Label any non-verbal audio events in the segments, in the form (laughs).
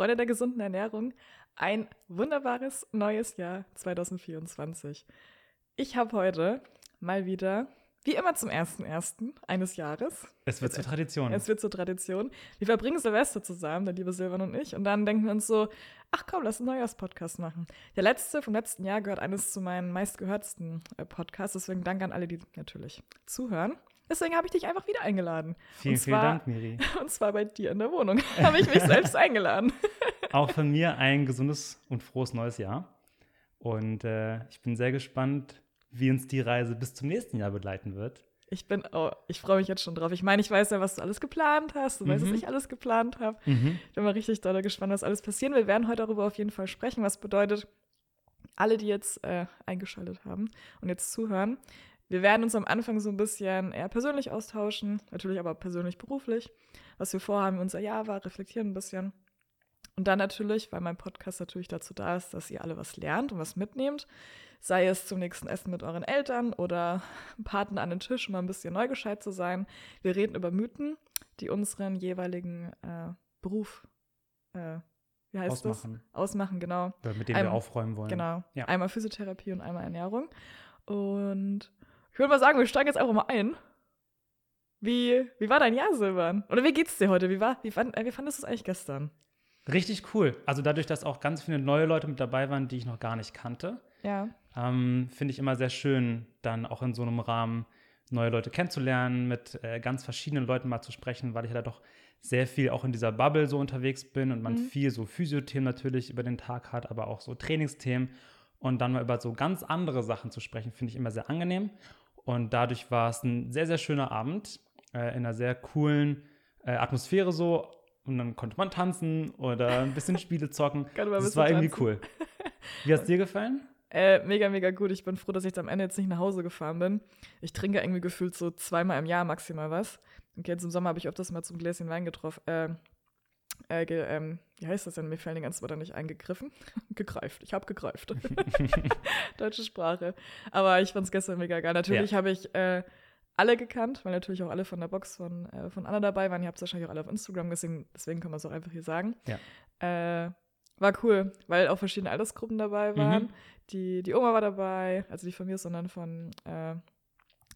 Freunde der gesunden Ernährung, ein wunderbares neues Jahr 2024. Ich habe heute mal wieder, wie immer zum ersten ersten eines Jahres. Es wird zur Tradition. Es wird zur Tradition. Wir verbringen Silvester zusammen, der liebe Silvan und ich, und dann denken wir uns so, ach komm, lass einen Neujahrspodcast machen. Der letzte vom letzten Jahr gehört eines zu meinen meistgehörtsten äh, Podcasts, deswegen danke an alle, die natürlich zuhören. Deswegen habe ich dich einfach wieder eingeladen. Vielen, und vielen Dank, Miri. (laughs) Und zwar bei dir in der Wohnung (laughs) habe ich mich selbst eingeladen. (laughs) Auch von mir ein gesundes und frohes neues Jahr. Und äh, ich bin sehr gespannt, wie uns die Reise bis zum nächsten Jahr begleiten wird. Ich bin, oh, ich freue mich jetzt schon drauf. Ich meine, ich weiß ja, was du alles geplant hast. Du mhm. weißt, was ich alles geplant habe. Mhm. Ich bin mal richtig doll gespannt, was alles passieren will. Wir werden heute darüber auf jeden Fall sprechen, was bedeutet, alle, die jetzt äh, eingeschaltet haben und jetzt zuhören, wir werden uns am Anfang so ein bisschen eher persönlich austauschen, natürlich aber persönlich beruflich, was wir vorhaben, unser Jahr war, reflektieren ein bisschen. Und dann natürlich, weil mein Podcast natürlich dazu da ist, dass ihr alle was lernt und was mitnehmt, sei es zum nächsten Essen mit euren Eltern oder (laughs) Partner an den Tisch, um mal ein bisschen neugescheit zu sein. Wir reden über Mythen, die unseren jeweiligen äh, Beruf, äh, wie heißt Ausmachen. das? Ausmachen, genau. Oder mit denen Ein, wir aufräumen wollen. Genau. Ja. Einmal Physiotherapie und einmal Ernährung. Und ich würde mal sagen, wir steigen jetzt einfach mal ein. Wie, wie war dein Jahr, Silvan? Oder wie geht's dir heute? Wie, war, wie, fand, wie fandest du es eigentlich gestern? Richtig cool. Also dadurch, dass auch ganz viele neue Leute mit dabei waren, die ich noch gar nicht kannte, ja. ähm, finde ich immer sehr schön, dann auch in so einem Rahmen neue Leute kennenzulernen, mit äh, ganz verschiedenen Leuten mal zu sprechen, weil ich ja da doch sehr viel auch in dieser Bubble so unterwegs bin und man mhm. viel so Physiothemen natürlich über den Tag hat, aber auch so Trainingsthemen und dann mal über so ganz andere Sachen zu sprechen, finde ich immer sehr angenehm. Und dadurch war es ein sehr, sehr schöner Abend äh, in einer sehr coolen äh, Atmosphäre so. Und dann konnte man tanzen oder ein bisschen (laughs) Spiele zocken. das war irgendwie tanzen. cool. Wie hat es dir gefallen? Äh, mega, mega gut. Ich bin froh, dass ich am Ende jetzt nicht nach Hause gefahren bin. Ich trinke irgendwie gefühlt so zweimal im Jahr maximal was. Und jetzt im Sommer habe ich öfters mal zum Gläschen Wein getroffen, äh, äh, ge, ähm, wie heißt das denn? Mir fällen die ganzen Wörter nicht eingegriffen. (laughs) gegreift. Ich habe gegreift. (laughs) (laughs) Deutsche Sprache. Aber ich fand es gestern mega geil. Natürlich ja. habe ich äh, alle gekannt, weil natürlich auch alle von der Box von, äh, von Anna dabei waren. Ihr habt es wahrscheinlich auch alle auf Instagram gesehen, deswegen kann man es auch einfach hier sagen. Ja. Äh, war cool, weil auch verschiedene Altersgruppen dabei waren. Mhm. Die, die Oma war dabei, also die von mir, sondern von, äh,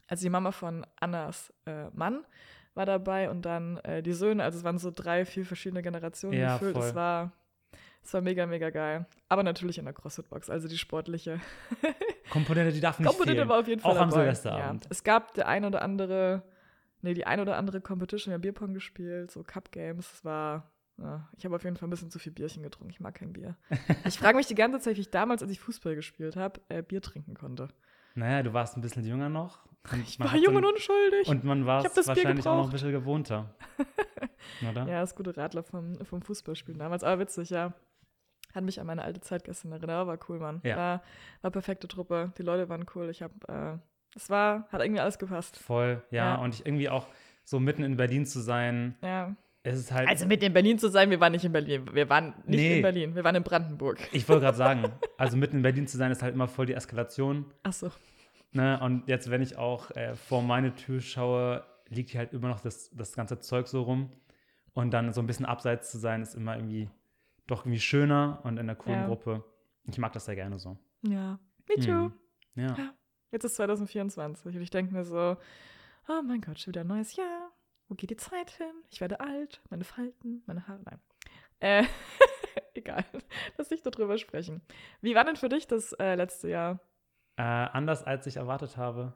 also die Mama von Annas äh, Mann war dabei und dann äh, die Söhne. Also es waren so drei, vier verschiedene Generationen ja, gefühlt. Es war, es war mega, mega geil. Aber natürlich in der CrossFit-Box, also die sportliche (laughs) Komponente, die darf nicht Komponente fehlen. war auf jeden Fall Auch dabei. am Silvesterabend. Ja. Es gab der ein oder andere, nee, die ein oder andere Competition, wir haben Bierpong gespielt, so Cup Games. Es war ja, ich habe auf jeden Fall ein bisschen zu viel Bierchen getrunken. Ich mag kein Bier. (laughs) ich frage mich die ganze Zeit, wie ich damals, als ich Fußball gespielt habe, äh, Bier trinken konnte. Naja, du warst ein bisschen jünger noch. Ich war jung und unschuldig. Und man war es wahrscheinlich auch noch ein bisschen gewohnter. (laughs) Oder? Ja, das gute Radler vom, vom Fußballspielen damals. Aber witzig, ja. Hat mich an meine alte Zeit gestern erinnert. Aber war cool, Mann. Ja. War, war perfekte Truppe. Die Leute waren cool. Ich habe, äh, es war, hat irgendwie alles gepasst. Voll, ja. ja. Und ich irgendwie auch so mitten in Berlin zu sein. Ja. Es ist halt also mit in Berlin zu sein, wir waren nicht in Berlin. Wir waren nicht nee. in Berlin, wir waren in Brandenburg. Ich wollte gerade sagen, (laughs) also mitten in Berlin zu sein, ist halt immer voll die Eskalation. Ach so. Ne? Und jetzt, wenn ich auch äh, vor meine Tür schaue, liegt hier halt immer noch das, das ganze Zeug so rum. Und dann so ein bisschen abseits zu sein, ist immer irgendwie doch irgendwie schöner und in der coolen ja. Gruppe. Ich mag das sehr gerne so. Ja, me too. Mhm. Ja. Jetzt ist 2024 und ich denke mir so, oh mein Gott, schon wieder ein neues Jahr. Wo geht die Zeit hin? Ich werde alt, meine Falten, meine Haare. Nein. Äh, (laughs) egal. (laughs) Lass nicht darüber sprechen. Wie war denn für dich das äh, letzte Jahr? Äh, anders als ich erwartet habe.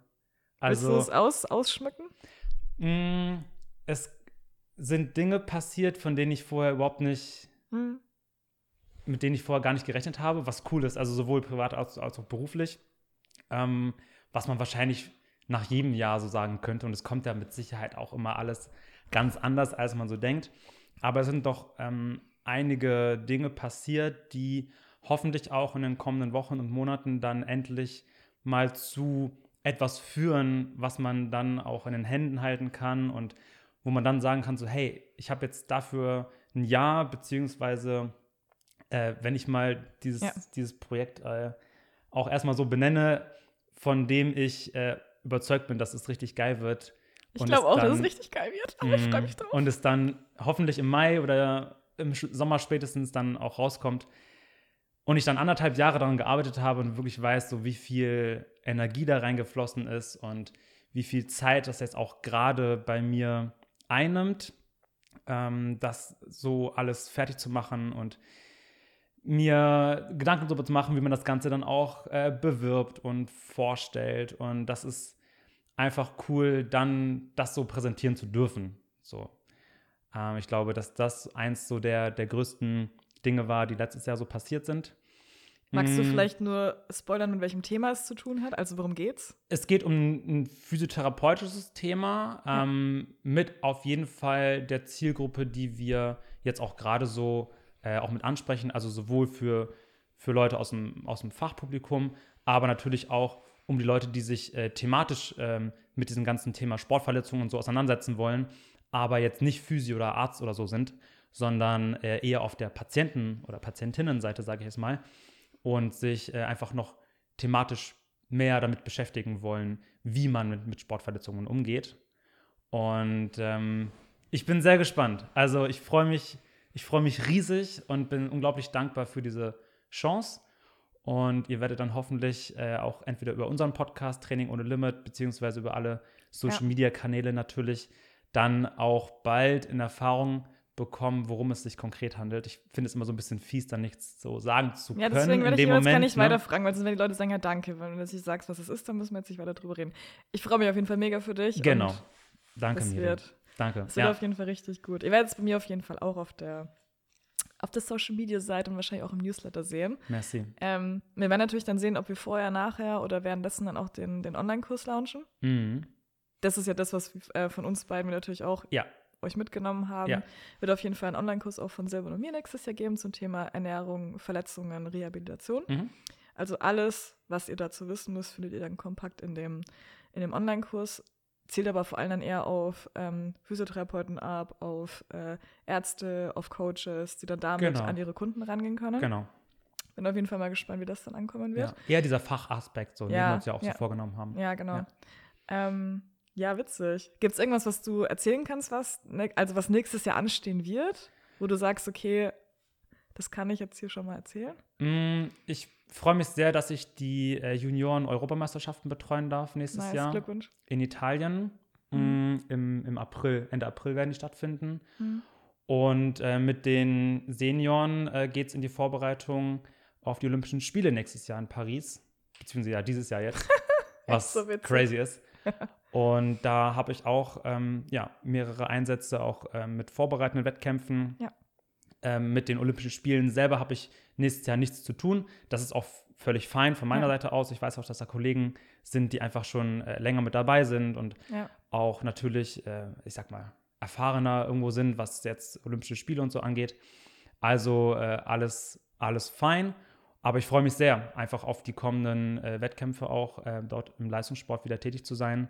Also, Willst du es aus, ausschmücken? Mh, mm, es sind Dinge passiert, von denen ich vorher überhaupt nicht, hm. mit denen ich vorher gar nicht gerechnet habe, was cool ist, also sowohl privat als, als auch beruflich, ähm, was man wahrscheinlich nach jedem Jahr so sagen könnte. Und es kommt ja mit Sicherheit auch immer alles ganz anders, als man so denkt. Aber es sind doch ähm, einige Dinge passiert, die hoffentlich auch in den kommenden Wochen und Monaten dann endlich mal zu etwas führen, was man dann auch in den Händen halten kann und wo man dann sagen kann, so hey, ich habe jetzt dafür ein Jahr, beziehungsweise äh, wenn ich mal dieses, ja. dieses Projekt äh, auch erstmal so benenne, von dem ich äh, überzeugt bin, dass es richtig geil wird. Ich glaube auch, dann, dass es richtig geil wird. Aber (laughs) ich freue mich drauf. Und es dann hoffentlich im Mai oder im Sommer spätestens dann auch rauskommt. Und ich dann anderthalb Jahre daran gearbeitet habe und wirklich weiß, so wie viel Energie da reingeflossen ist und wie viel Zeit das jetzt auch gerade bei mir einnimmt, ähm, das so alles fertig zu machen und mir Gedanken darüber zu machen, wie man das Ganze dann auch äh, bewirbt und vorstellt. Und das ist einfach cool, dann das so präsentieren zu dürfen. So. Ähm, ich glaube, dass das eins so der, der größten Dinge war, die letztes Jahr so passiert sind. Magst du mm. vielleicht nur spoilern, mit welchem Thema es zu tun hat? Also worum geht's? Es geht um ein physiotherapeutisches Thema, ja. ähm, mit auf jeden Fall der Zielgruppe, die wir jetzt auch gerade so äh, auch mit ansprechen, also sowohl für, für Leute aus dem, aus dem Fachpublikum, aber natürlich auch um die Leute, die sich äh, thematisch ähm, mit diesem ganzen Thema Sportverletzungen und so auseinandersetzen wollen, aber jetzt nicht Physio oder Arzt oder so sind, sondern äh, eher auf der Patienten- oder Patientinnenseite, sage ich jetzt mal, und sich äh, einfach noch thematisch mehr damit beschäftigen wollen, wie man mit, mit Sportverletzungen umgeht. Und ähm, ich bin sehr gespannt. Also ich freue mich ich freue mich riesig und bin unglaublich dankbar für diese Chance. Und ihr werdet dann hoffentlich äh, auch entweder über unseren Podcast Training ohne Limit, beziehungsweise über alle Social Media Kanäle natürlich, dann auch bald in Erfahrung bekommen, worum es sich konkret handelt. Ich finde es immer so ein bisschen fies, da nichts so sagen zu können. Ja, deswegen werde ich jetzt gar nicht ne? weiter fragen, weil sonst wenn die Leute sagen, ja danke, wenn du jetzt nicht sagst, was es ist, dann müssen wir jetzt nicht weiter drüber reden. Ich freue mich auf jeden Fall mega für dich. Genau. Danke, mir. Danke. Es wird ja. auf jeden Fall richtig gut. Ihr werdet es bei mir auf jeden Fall auch auf der auf der Social Media Seite und wahrscheinlich auch im Newsletter sehen. Merci. Ähm, wir werden natürlich dann sehen, ob wir vorher, nachher oder währenddessen dann auch den, den Online-Kurs launchen. Mhm. Das ist ja das, was äh, von uns beiden wir natürlich auch ja. Euch mitgenommen haben. Ja. Wird auf jeden Fall einen Online-Kurs auch von Silber und mir nächstes Jahr geben zum Thema Ernährung, Verletzungen, Rehabilitation. Mhm. Also alles, was ihr dazu wissen müsst, findet ihr dann kompakt in dem, in dem Online-Kurs zielt aber vor allem dann eher auf ähm, Physiotherapeuten ab, auf äh, Ärzte, auf Coaches, die dann damit genau. an ihre Kunden rangehen können. Genau. Bin auf jeden Fall mal gespannt, wie das dann ankommen wird. Ja, eher dieser Fachaspekt, so, ja, den wir uns ja auch ja. so vorgenommen haben. Ja, genau. Ja, ähm, ja witzig. Gibt es irgendwas, was du erzählen kannst, was, ne, also was nächstes Jahr anstehen wird, wo du sagst, okay, das kann ich jetzt hier schon mal erzählen? Mm, ich freue mich sehr, dass ich die äh, Junioren-Europameisterschaften betreuen darf nächstes nice, Jahr. Glückwunsch. In Italien. Mhm. Mm, im, Im April, Ende April werden die stattfinden. Mhm. Und äh, mit den Senioren äh, geht es in die Vorbereitung auf die Olympischen Spiele nächstes Jahr in Paris. Beziehungsweise ja, dieses Jahr jetzt. (laughs) was so crazy ist. (laughs) Und da habe ich auch ähm, ja, mehrere Einsätze auch ähm, mit vorbereitenden Wettkämpfen. Ja. Ähm, mit den Olympischen Spielen selber habe ich nächstes Jahr nichts zu tun. Das ist auch völlig fein von meiner ja. Seite aus. Ich weiß auch, dass da Kollegen sind, die einfach schon äh, länger mit dabei sind und ja. auch natürlich, äh, ich sag mal, erfahrener irgendwo sind, was jetzt Olympische Spiele und so angeht. Also äh, alles, alles fein. Aber ich freue mich sehr, einfach auf die kommenden äh, Wettkämpfe auch äh, dort im Leistungssport wieder tätig zu sein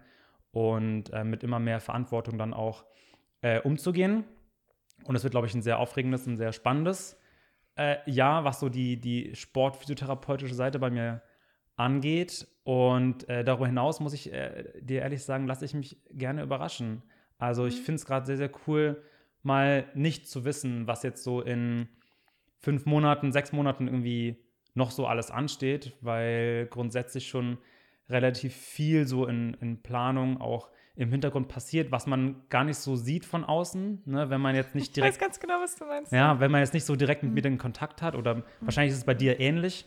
und äh, mit immer mehr Verantwortung dann auch umzugehen. Und es wird, glaube ich, ein sehr aufregendes und sehr spannendes äh, Jahr, was so die, die sportphysiotherapeutische Seite bei mir angeht. Und äh, darüber hinaus muss ich äh, dir ehrlich sagen, lasse ich mich gerne überraschen. Also ich mhm. finde es gerade sehr, sehr cool, mal nicht zu wissen, was jetzt so in fünf Monaten, sechs Monaten irgendwie noch so alles ansteht, weil grundsätzlich schon relativ viel so in, in Planung auch im Hintergrund passiert, was man gar nicht so sieht von außen, ne? wenn man jetzt nicht direkt. Ich weiß ganz genau, was du meinst. Ja, wenn man jetzt nicht so direkt mit mhm. mir in Kontakt hat oder mhm. wahrscheinlich ist es bei dir ähnlich,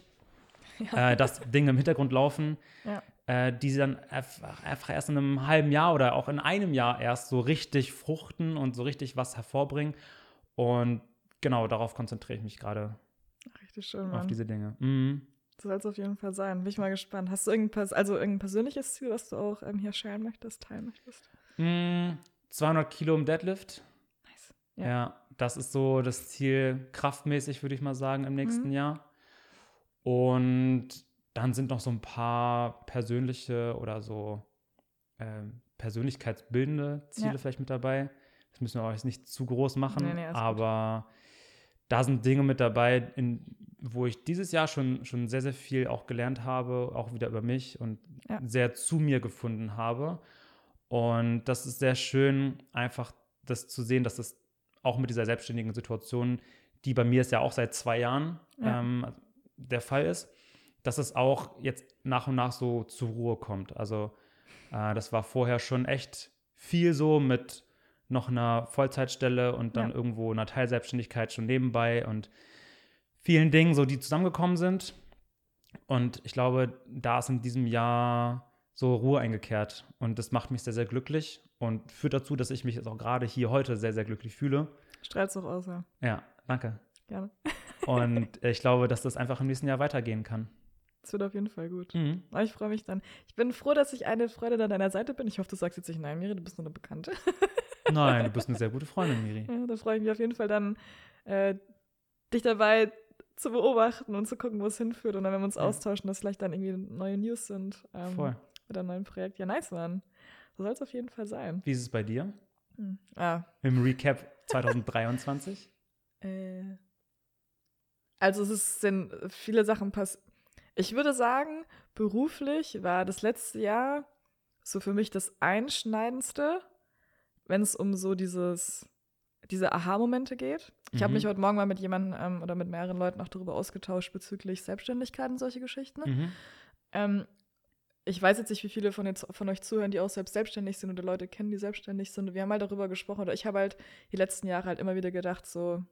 (laughs) ja. äh, dass Dinge im Hintergrund laufen, ja. äh, die dann einfach, einfach, erst in einem halben Jahr oder auch in einem Jahr erst so richtig fruchten und so richtig was hervorbringen. Und genau darauf konzentriere ich mich gerade. Richtig schön, Mann. Auf diese Dinge. Mhm. So soll es auf jeden Fall sein. Bin ich mal gespannt. Hast du irgendein, also irgendein persönliches Ziel, was du auch ähm, hier sharen möchtest, teilen möchtest? Mm, 200 Kilo im Deadlift. Nice. Ja. ja. das ist so das Ziel, kraftmäßig, würde ich mal sagen, im nächsten mhm. Jahr. Und dann sind noch so ein paar persönliche oder so äh, persönlichkeitsbildende Ziele ja. vielleicht mit dabei. Das müssen wir auch jetzt nicht zu groß machen, nee, nee, aber gut da sind Dinge mit dabei, in, wo ich dieses Jahr schon, schon sehr, sehr viel auch gelernt habe, auch wieder über mich und ja. sehr zu mir gefunden habe. Und das ist sehr schön, einfach das zu sehen, dass das auch mit dieser selbstständigen Situation, die bei mir ist ja auch seit zwei Jahren ja. ähm, der Fall ist, dass es auch jetzt nach und nach so zur Ruhe kommt. Also äh, das war vorher schon echt viel so mit noch einer Vollzeitstelle und dann ja. irgendwo einer Teilselbstständigkeit schon nebenbei und vielen Dingen, so die zusammengekommen sind. Und ich glaube, da ist in diesem Jahr so Ruhe eingekehrt. Und das macht mich sehr, sehr glücklich und führt dazu, dass ich mich jetzt auch gerade hier heute sehr, sehr glücklich fühle. Strahlst auch aus, ja. Ja, danke. Gerne. (laughs) und ich glaube, dass das einfach im nächsten Jahr weitergehen kann. Das wird auf jeden Fall gut. Mhm. Aber ich freue mich dann. Ich bin froh, dass ich eine Freude an deiner Seite bin. Ich hoffe, du sagst jetzt nicht, nein, Miri, du bist nur eine Bekannte. (laughs) Nein, du bist eine sehr gute Freundin, Miri. Ja, da freue ich mich auf jeden Fall dann, äh, dich dabei zu beobachten und zu gucken, wo es hinführt. Und dann, wenn wir uns ja. austauschen, dass vielleicht dann irgendwie neue News sind. Ähm, Voll. Mit einem neuen Projekt. Ja, nice, Mann. So soll es auf jeden Fall sein. Wie ist es bei dir? Hm. Ah. Im Recap 2023? (laughs) äh, also es sind viele Sachen passiert. Ich würde sagen, beruflich war das letzte Jahr so für mich das Einschneidendste, wenn es um so dieses, diese Aha-Momente geht. Ich mhm. habe mich heute Morgen mal mit jemandem ähm, oder mit mehreren Leuten auch darüber ausgetauscht bezüglich Selbstständigkeit und solche Geschichten. Mhm. Ähm, ich weiß jetzt nicht, wie viele von, jetzt, von euch zuhören, die auch selbst selbstständig sind oder Leute kennen, die selbstständig sind. Wir haben halt darüber gesprochen oder ich habe halt die letzten Jahre halt immer wieder gedacht, so,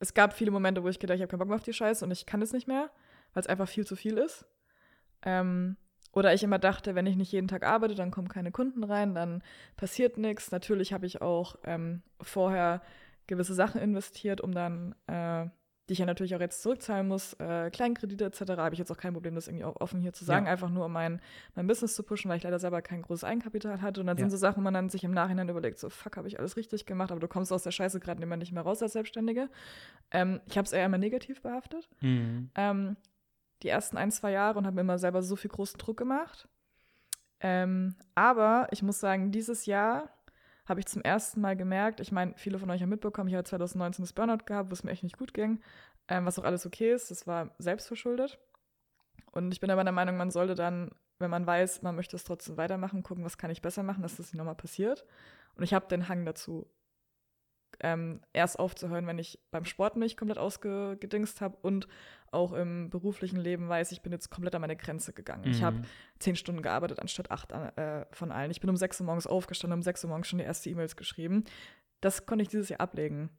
es gab viele Momente, wo ich gedacht, ich habe keinen Bock mehr auf die Scheiße und ich kann es nicht mehr, weil es einfach viel zu viel ist. Ähm, oder ich immer dachte, wenn ich nicht jeden Tag arbeite, dann kommen keine Kunden rein, dann passiert nichts. Natürlich habe ich auch ähm, vorher gewisse Sachen investiert, um dann, äh, die ich ja natürlich auch jetzt zurückzahlen muss, äh, Kleinkredite etc. Habe ich jetzt auch kein Problem, das irgendwie auch offen hier zu sagen, ja. einfach nur um mein, mein Business zu pushen, weil ich leider selber kein großes Eigenkapital hatte. Und dann ja. sind so Sachen, wo man dann sich im Nachhinein überlegt, so fuck, habe ich alles richtig gemacht, aber du kommst aus der Scheiße gerade immer nicht mehr raus als Selbstständige. Ähm, ich habe es eher immer negativ behaftet. Mhm. Ähm, die ersten ein, zwei Jahre und habe mir immer selber so viel großen Druck gemacht. Ähm, aber ich muss sagen, dieses Jahr habe ich zum ersten Mal gemerkt, ich meine, viele von euch haben mitbekommen, ich habe 2019 das Burnout gehabt, wo es mir echt nicht gut ging, ähm, was auch alles okay ist, das war selbstverschuldet. Und ich bin aber der Meinung, man sollte dann, wenn man weiß, man möchte es trotzdem weitermachen, gucken, was kann ich besser machen, dass das nicht nochmal passiert. Und ich habe den Hang dazu, ähm, erst aufzuhören, wenn ich beim Sport mich komplett ausgedingst habe und auch im beruflichen Leben weiß, ich bin jetzt komplett an meine Grenze gegangen. Mhm. Ich habe zehn Stunden gearbeitet anstatt acht äh, von allen. Ich bin um sechs Uhr morgens aufgestanden, um sechs Uhr morgens schon die erste E-Mails geschrieben. Das konnte ich dieses Jahr ablegen.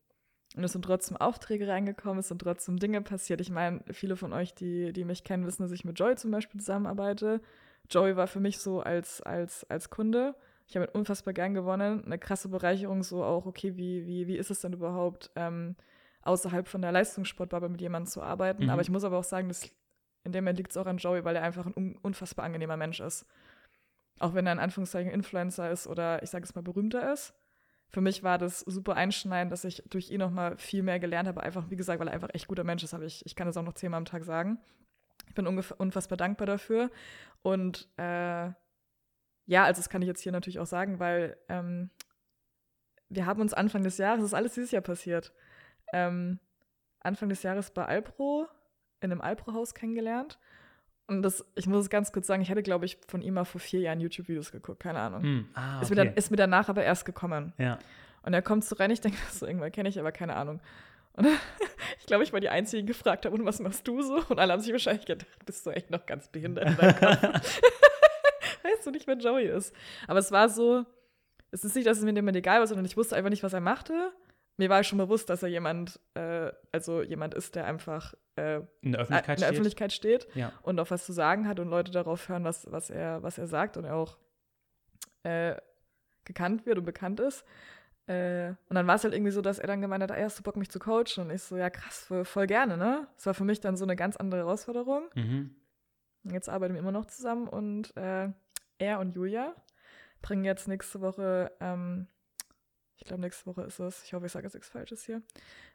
Und es sind trotzdem Aufträge reingekommen, es sind trotzdem Dinge passiert. Ich meine, viele von euch, die, die mich kennen, wissen, dass ich mit Joy zum Beispiel zusammenarbeite. Joy war für mich so als, als, als Kunde ich habe unfassbar gern gewonnen. Eine krasse Bereicherung, so auch, okay, wie, wie, wie ist es denn überhaupt, ähm, außerhalb von der Leistungssportbubble mit jemandem zu arbeiten? Mhm. Aber ich muss aber auch sagen, dass in dem Moment liegt es auch an Joey, weil er einfach ein unfassbar angenehmer Mensch ist. Auch wenn er in Anführungszeichen Influencer ist oder ich sage es mal berühmter ist. Für mich war das super einschneidend, dass ich durch ihn nochmal viel mehr gelernt habe. Einfach, wie gesagt, weil er einfach echt guter Mensch ist, habe ich, ich kann das auch noch zehnmal am Tag sagen. Ich bin unfassbar dankbar dafür. Und äh, ja, also das kann ich jetzt hier natürlich auch sagen, weil ähm, wir haben uns Anfang des Jahres, das ist alles dieses Jahr passiert, ähm, Anfang des Jahres bei Alpro, in einem Alpro-Haus kennengelernt. Und das, ich muss es ganz kurz sagen, ich hätte, glaube ich, von ihm mal vor vier Jahren YouTube-Videos geguckt, keine Ahnung. Mm, ah, okay. ist, mir dann, ist mir danach aber erst gekommen. Ja. Und er kommt so rein, ich denke, (laughs) so irgendwann kenne ich, aber keine Ahnung. Und (laughs) ich glaube, ich war die Einzige, die gefragt habe, und was machst du so? Und alle haben sich wahrscheinlich gedacht, bist du echt noch ganz behindert in deinem Kopf. (laughs) (laughs) weißt du nicht, wer Joey ist. Aber es war so, es ist nicht, dass es mir immer egal war, sondern ich wusste einfach nicht, was er machte. Mir war schon bewusst, dass er jemand, äh, also jemand ist, der einfach äh, in der Öffentlichkeit, in der steht. Öffentlichkeit steht ja. und auch was zu sagen hat und Leute darauf hören, was, was, er, was er sagt und er auch äh, gekannt wird und bekannt ist. Äh, und dann war es halt irgendwie so, dass er dann gemeint hat, ey, hast du Bock, mich zu coachen? Und ich so, ja krass, voll, voll gerne, ne? Das war für mich dann so eine ganz andere Herausforderung. Mhm. Jetzt arbeiten wir immer noch zusammen und äh, er und Julia bringen jetzt nächste Woche, ähm, ich glaube nächste Woche ist es, ich hoffe, ich sage jetzt nichts Falsches hier,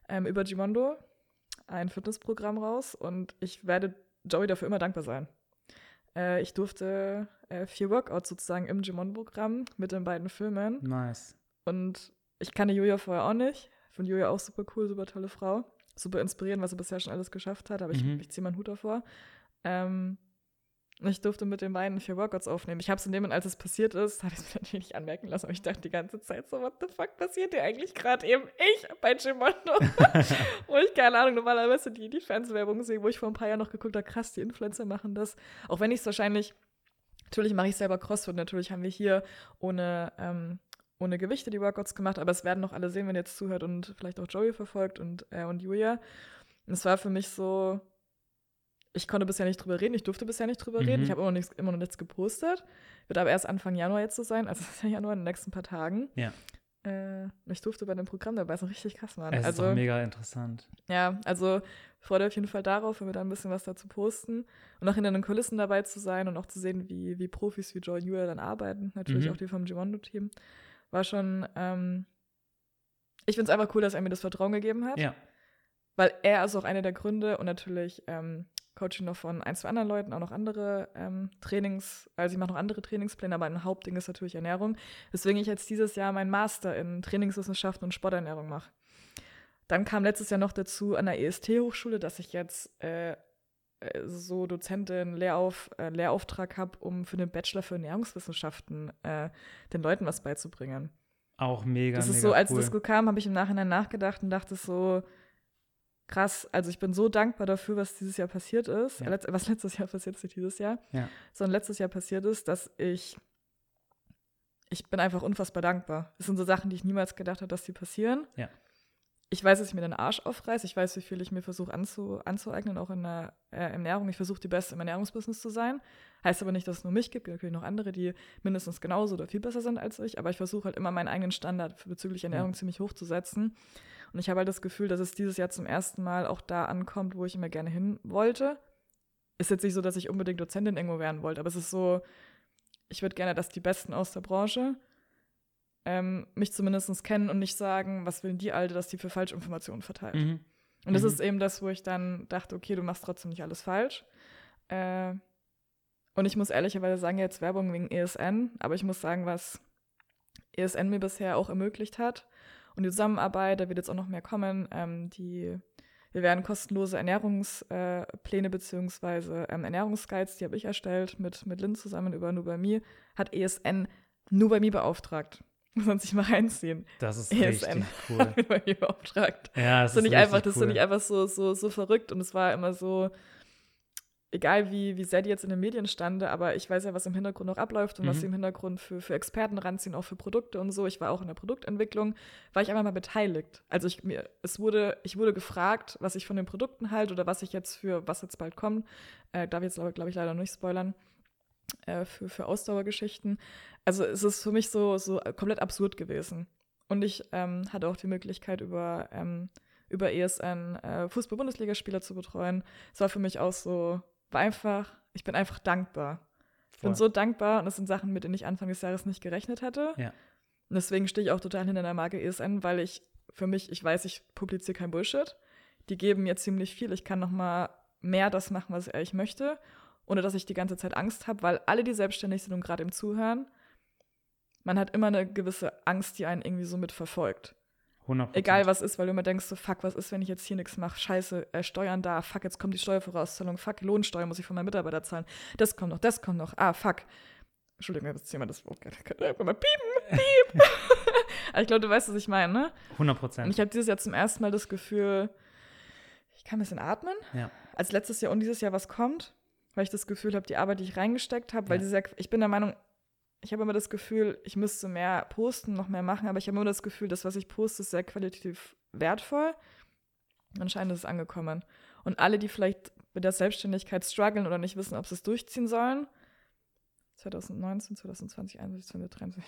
ähm, über Gimondo ein Fitnessprogramm raus und ich werde Joey dafür immer dankbar sein. Äh, ich durfte äh, vier Workouts sozusagen im Gimondo-Programm mit den beiden Filmen. Nice. Und ich kannte Julia vorher auch nicht. Finde Julia auch super cool, super tolle Frau. Super inspirierend, was sie bisher schon alles geschafft hat, aber mhm. ich, ich ziehe meinen Hut davor. Ähm, Ich durfte mit den beiden vier Workouts aufnehmen. Ich habe es in dem Moment, als es passiert ist, habe ich es mir (laughs) natürlich nicht anmerken lassen, aber ich dachte die ganze Zeit so, what the fuck passiert hier eigentlich gerade eben? Ich bei Gimondo. (laughs) wo ich, keine Ahnung, normalerweise die, die Fernsehwerbung sehe, wo ich vor ein paar Jahren noch geguckt habe, krass, die Influencer machen das. Auch wenn ich es wahrscheinlich, natürlich mache ich selber CrossFit, natürlich haben wir hier ohne, ähm, ohne Gewichte die Workouts gemacht, aber es werden noch alle sehen, wenn ihr jetzt zuhört und vielleicht auch Joey verfolgt und, äh, und Julia. Und es war für mich so, ich konnte bisher nicht drüber reden, ich durfte bisher nicht drüber mhm. reden. Ich habe immer, noch nichts, immer noch nichts gepostet. Wird aber erst Anfang Januar jetzt so sein, also (laughs) Januar in den nächsten paar Tagen. Ja. Äh, ich durfte bei dem Programm dabei, noch richtig krass, Mann. Es also, ist doch mega interessant. Ja, also freue auf jeden Fall darauf, wenn wir da ein bisschen was dazu posten und auch hinter den Kulissen dabei zu sein und auch zu sehen, wie, wie Profis wie Joy Julia dann arbeiten. Natürlich mhm. auch die vom Gimondo-Team. War schon, ähm, ich finde es einfach cool, dass er mir das Vertrauen gegeben hat. Ja. Weil er ist auch einer der Gründe und natürlich ähm, Coaching noch von ein, zwei anderen Leuten, auch noch andere ähm, Trainings, also ich mache noch andere Trainingspläne, aber ein Hauptding ist natürlich Ernährung. Weswegen ich jetzt dieses Jahr meinen Master in Trainingswissenschaften und Sporternährung mache. Dann kam letztes Jahr noch dazu an der EST-Hochschule, dass ich jetzt äh, äh, so Dozentin Lehrauf, äh, Lehrauftrag habe, um für den Bachelor für Ernährungswissenschaften äh, den Leuten was beizubringen. Auch mega. Das ist mega so, als cool. das kam, habe ich im Nachhinein nachgedacht und dachte so, krass. Also ich bin so dankbar dafür, was dieses Jahr passiert ist. Ja. was letztes Jahr passiert ist, nicht dieses Jahr. Ja. Sondern letztes Jahr passiert ist, dass ich, ich bin einfach unfassbar dankbar. Das sind so Sachen, die ich niemals gedacht habe, dass die passieren. Ja. Ich weiß, dass ich mir den Arsch aufreiße. Ich weiß, wie viel ich mir versuche anzu, anzueignen, auch in der äh, Ernährung. Ich versuche, die Beste im Ernährungsbusiness zu sein. Heißt aber nicht, dass es nur mich gibt. Es gibt natürlich noch andere, die mindestens genauso oder viel besser sind als ich. Aber ich versuche halt immer meinen eigenen Standard bezüglich Ernährung Ja. ziemlich hoch zu setzen. Und ich habe halt das Gefühl, dass es dieses Jahr zum ersten Mal auch da ankommt, wo ich immer gerne hin wollte. Ist jetzt nicht so, dass ich unbedingt Dozentin irgendwo werden wollte, aber es ist so, ich würde gerne, dass die Besten aus der Branche ähm, mich zumindest kennen und nicht sagen, was will die Alte, dass die für Falschinformationen verteilt. Mhm. Und das Mhm. ist eben das, wo ich dann dachte, okay, du machst trotzdem nicht alles falsch. Äh, und ich muss ehrlicherweise sagen, jetzt Werbung wegen ESN, aber ich muss sagen, was ESN mir bisher auch ermöglicht hat und die Zusammenarbeit, da wird jetzt auch noch mehr kommen, ähm, die wir werden kostenlose Ernährungspläne äh, beziehungsweise ähm, Ernährungsguides, die habe ich erstellt mit, mit Lynn zusammen über mir, hat ESN mir beauftragt. Muss man sich mal reinziehen. Das ist richtig (laughs) cool. Beauftragt. Ja, das Das ist nicht einfach, das ist nicht einfach so, so, so verrückt und es war immer so, egal wie, wie sehr die jetzt in den Medien stande, aber ich weiß ja, was im Hintergrund noch abläuft und was Mhm. sie im Hintergrund für, für Experten ranziehen, auch für Produkte und so. Ich war auch in der Produktentwicklung, war ich einfach mal beteiligt. Also ich mir, es wurde, ich wurde gefragt, was ich von den Produkten halte oder was ich jetzt für, was jetzt bald kommt. Äh, darf ich jetzt, glaube glaub ich, leider nicht spoilern. Äh, für, für Ausdauergeschichten. Also es ist für mich so, so komplett absurd gewesen. Und ich ähm, hatte auch die Möglichkeit, über, ähm, über ESN äh, Fußball-Bundesligaspieler zu betreuen. Es war für mich auch so, war einfach, ich bin einfach dankbar. Ich bin so dankbar und das sind Sachen, mit denen ich Anfang des Jahres nicht gerechnet hatte. Ja. Und deswegen stehe ich auch total hinter der Marke ESN, weil ich für mich, ich weiß, ich publiziere kein Bullshit. Die geben mir ziemlich viel. Ich kann noch mal mehr das machen, was ich möchte, ohne dass ich die ganze Zeit Angst habe, weil alle, die selbstständig sind und gerade im Zuhören, man hat immer eine gewisse Angst, die einen irgendwie so mit verfolgt. 100%. Egal was ist, weil du immer denkst, so, fuck, was ist, wenn ich jetzt hier nichts mache? Scheiße, äh, Steuern da, fuck, jetzt kommt die Steuervorauszahlung, fuck, Lohnsteuer muss ich von meinen Mitarbeitern zahlen. Das kommt noch, das kommt noch, ah, fuck. Entschuldigung, jetzt ziehen wir das Wort. Mal piepen, piep. (laughs) Ich glaube, du weißt, was ich meine, ne? 100 Und Prozent. ich habe dieses Jahr zum ersten Mal das Gefühl, ich kann ein bisschen atmen. Ja. Als letztes Jahr und dieses Jahr was kommt, weil ich das Gefühl habe, die Arbeit, die ich reingesteckt habe, weil Ja. dieser, ich bin der Meinung, ich habe immer das Gefühl, ich müsste mehr posten, noch mehr machen, aber ich habe immer das Gefühl, das, was ich poste, ist sehr qualitativ wertvoll. Anscheinend ist es angekommen. Und alle, die vielleicht mit der Selbstständigkeit strugglen oder nicht wissen, ob sie es durchziehen sollen, 2019, 2020, 2021, 2023,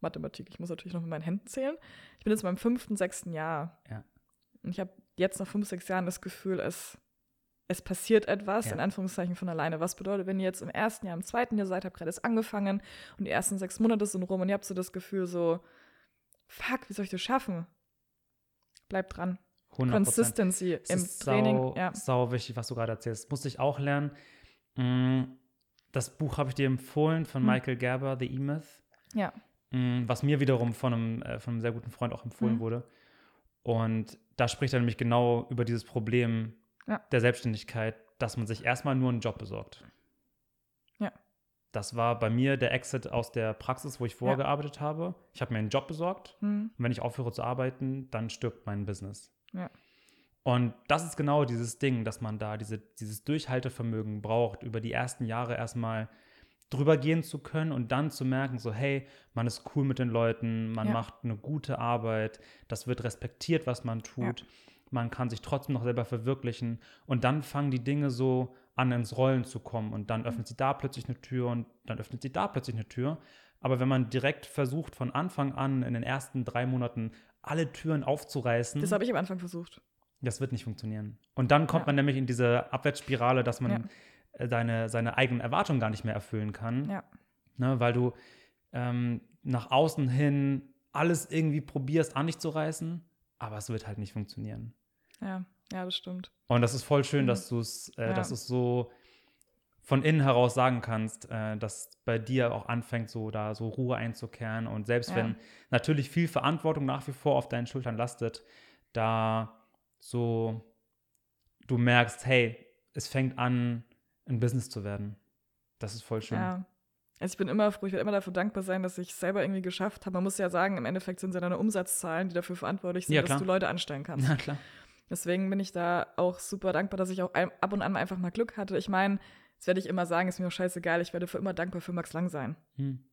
Mathematik, ich muss natürlich noch mit meinen Händen zählen. Ich bin jetzt in meinem fünften, sechsten Jahr. Ja. Und ich habe jetzt nach fünf, sechs Jahren das Gefühl, es, es passiert etwas, Ja. in Anführungszeichen von alleine. Was bedeutet, wenn ihr jetzt im ersten Jahr, im zweiten Jahr seid, habt gerade erst angefangen und die ersten sechs Monate sind rum und ihr habt so das Gefühl so, fuck, wie soll ich das schaffen? Bleibt dran. 100 Consistency Es im ist Training. Sau, ja. sau wichtig, was du gerade erzählst. Das musste ich auch lernen. Mm, Das Buch habe ich dir empfohlen von Hm. Michael Gerber, The E-Myth, ja. mm, was mir wiederum von einem, äh, von einem sehr guten Freund auch empfohlen Mhm. wurde. Und da spricht er nämlich genau über dieses Problem Ja. der Selbstständigkeit, dass man sich erstmal nur einen Job besorgt. das war bei mir der Exit aus der Praxis, wo ich vorher ja. gearbeitet habe. Ich habe mir einen Job besorgt. Mhm. Und wenn ich aufhöre zu arbeiten, dann stirbt mein Business. Ja. Und das ist genau dieses Ding, dass man da diese, dieses Durchhaltevermögen braucht, über die ersten Jahre erstmal drüber gehen zu können und dann zu merken, so hey, man ist cool mit den Leuten, man ja. macht eine gute Arbeit, das wird respektiert, was man tut, ja. Man kann sich trotzdem noch selber verwirklichen und dann fangen die Dinge so an ins Rollen zu kommen und dann öffnet sie da plötzlich eine Tür und dann öffnet sie da plötzlich eine Tür. Aber wenn man direkt versucht, von Anfang an in den ersten drei Monaten alle Türen aufzureißen. Das habe ich am Anfang versucht. Das wird nicht funktionieren. Und dann kommt ja. man nämlich in diese Abwärtsspirale, dass man ja. Äh, seine, seine eigenen Erwartungen gar nicht mehr erfüllen kann. Ja. Ne, weil du ähm, nach außen hin alles irgendwie probierst, an dich zu reißen, aber es wird halt nicht funktionieren. Ja, ja, das stimmt. Und das ist voll schön, mhm. dass du es, äh, ja. dass es so von innen heraus sagen kannst, äh, dass bei dir auch anfängt, so da so Ruhe einzukehren. Und selbst ja. wenn natürlich viel Verantwortung nach wie vor auf deinen Schultern lastet, da so du merkst, hey, es fängt an, ein Business zu werden. Das ist voll schön. Ja. Also ich bin immer froh, ich werde immer dafür dankbar sein, dass ich es selber irgendwie geschafft habe. Man muss ja sagen, im Endeffekt sind es ja deine Umsatzzahlen, die dafür verantwortlich sind, ja, dass du Leute anstellen kannst. (laughs) Ja, klar. Deswegen bin ich da auch super dankbar, dass ich auch ab und an einfach mal Glück hatte. Ich meine, das werde ich immer sagen, ist mir auch scheißegal, ich werde für immer dankbar für Max Lang sein. Hm.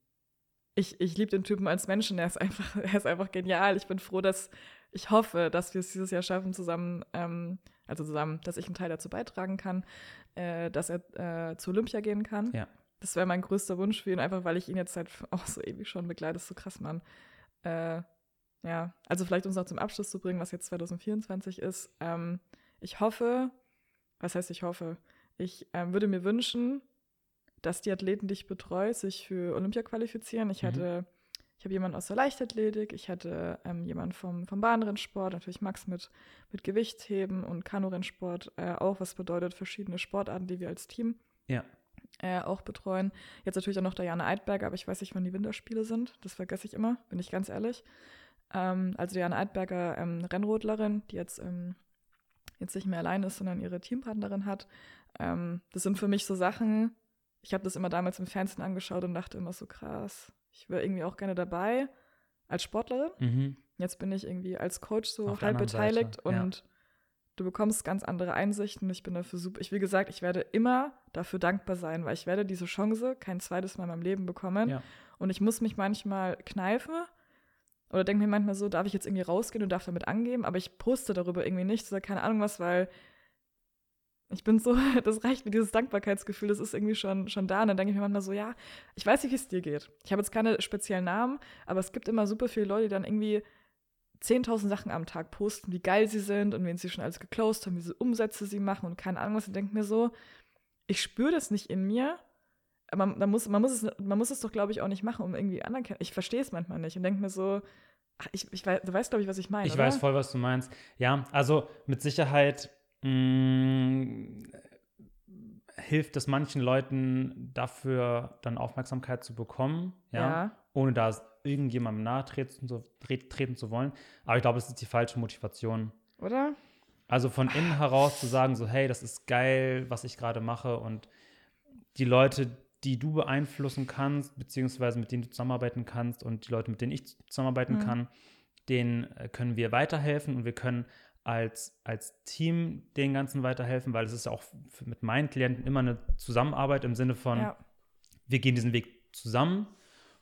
Ich, ich liebe den Typen als Menschen, er ist, einfach, (laughs) er ist einfach genial. Ich bin froh, dass ich hoffe, dass wir es dieses Jahr schaffen, zusammen, ähm, also zusammen, dass ich einen Teil dazu beitragen kann, äh, dass er äh, zu Olympia gehen kann. Ja. Das wäre mein größter Wunsch für ihn, einfach weil ich ihn jetzt seit auch so ewig schon begleite. Das ist so krass, Mann. Äh, ja, also vielleicht uns noch zum Abschluss zu bringen, was jetzt 2024 ist. Ähm, ich hoffe, was heißt ich hoffe? Ich ähm, würde mir wünschen, dass die Athleten, die ich betreue, sich für Olympia qualifizieren. Ich mhm. hatte ich habe jemanden aus der Leichtathletik, ich hatte ähm, jemanden vom, vom Bahnrennsport, natürlich Max mit, mit Gewichtheben und Kanurennsport äh, auch, was bedeutet verschiedene Sportarten, die wir als Team ja. äh, auch betreuen. Jetzt natürlich auch noch Diana Eidberger, aber ich weiß nicht, wann die Winterspiele sind. Das vergesse ich immer, bin ich ganz ehrlich. Ähm, also Diana Eidberger, ähm, Rennrodlerin, die jetzt, ähm, jetzt nicht mehr allein ist, sondern ihre Teampartnerin hat. Ähm, das sind für mich so Sachen, ich habe das immer damals im Fernsehen angeschaut und dachte immer so krass, ich wäre irgendwie auch gerne dabei als Sportlerin. Mhm. Jetzt bin ich irgendwie als Coach so Auf halb beteiligt Seite. und ja. du bekommst ganz andere Einsichten. Ich bin dafür super. Ich, wie gesagt, ich werde immer dafür dankbar sein, weil ich werde diese Chance kein zweites Mal in meinem Leben bekommen. Ja. Und ich muss mich manchmal kneifen oder denke mir manchmal so, darf ich jetzt irgendwie rausgehen und darf damit angeben, aber ich poste darüber irgendwie nichts oder keine Ahnung was, weil ich bin so, (laughs) das reicht mir, dieses Dankbarkeitsgefühl, das ist irgendwie schon, schon da. Und dann denke ich mir manchmal so, ja, ich weiß nicht, wie es dir geht. Ich habe jetzt keine speziellen Namen, aber es gibt immer super viele Leute, die dann irgendwie 10.000 Sachen am Tag posten, wie geil sie sind und wen sie schon alles geclosed haben, wie viele Umsätze sie machen und keine Ahnung was. Ich denke mir so, ich spüre das nicht in mir. Aber man, muss, man, muss es, man muss es doch, glaube ich, auch nicht machen, um irgendwie anerkennen. Ich verstehe es manchmal nicht und denke mir so, ach, ich, ich weiß, du weißt, glaube ich, was ich meine. Ich oder? weiß voll, was du meinst. Ja, also mit Sicherheit mh, mm, hilft es manchen Leuten dafür, dann Aufmerksamkeit zu bekommen, ja, ja. ohne da irgendjemandem nahe treten, zu, treten zu wollen. Aber ich glaube, es ist die falsche Motivation. Oder? Also von innen heraus zu sagen, so, hey, das ist geil, was ich gerade mache und die Leute, die du beeinflussen kannst, beziehungsweise mit denen du zusammenarbeiten kannst und die Leute, mit denen ich zusammenarbeiten mhm. kann, denen äh, können wir weiterhelfen und wir können als, als Team den Ganzen weiterhelfen, weil es ist auch mit meinen Klienten immer eine Zusammenarbeit im Sinne von, ja. wir gehen diesen Weg zusammen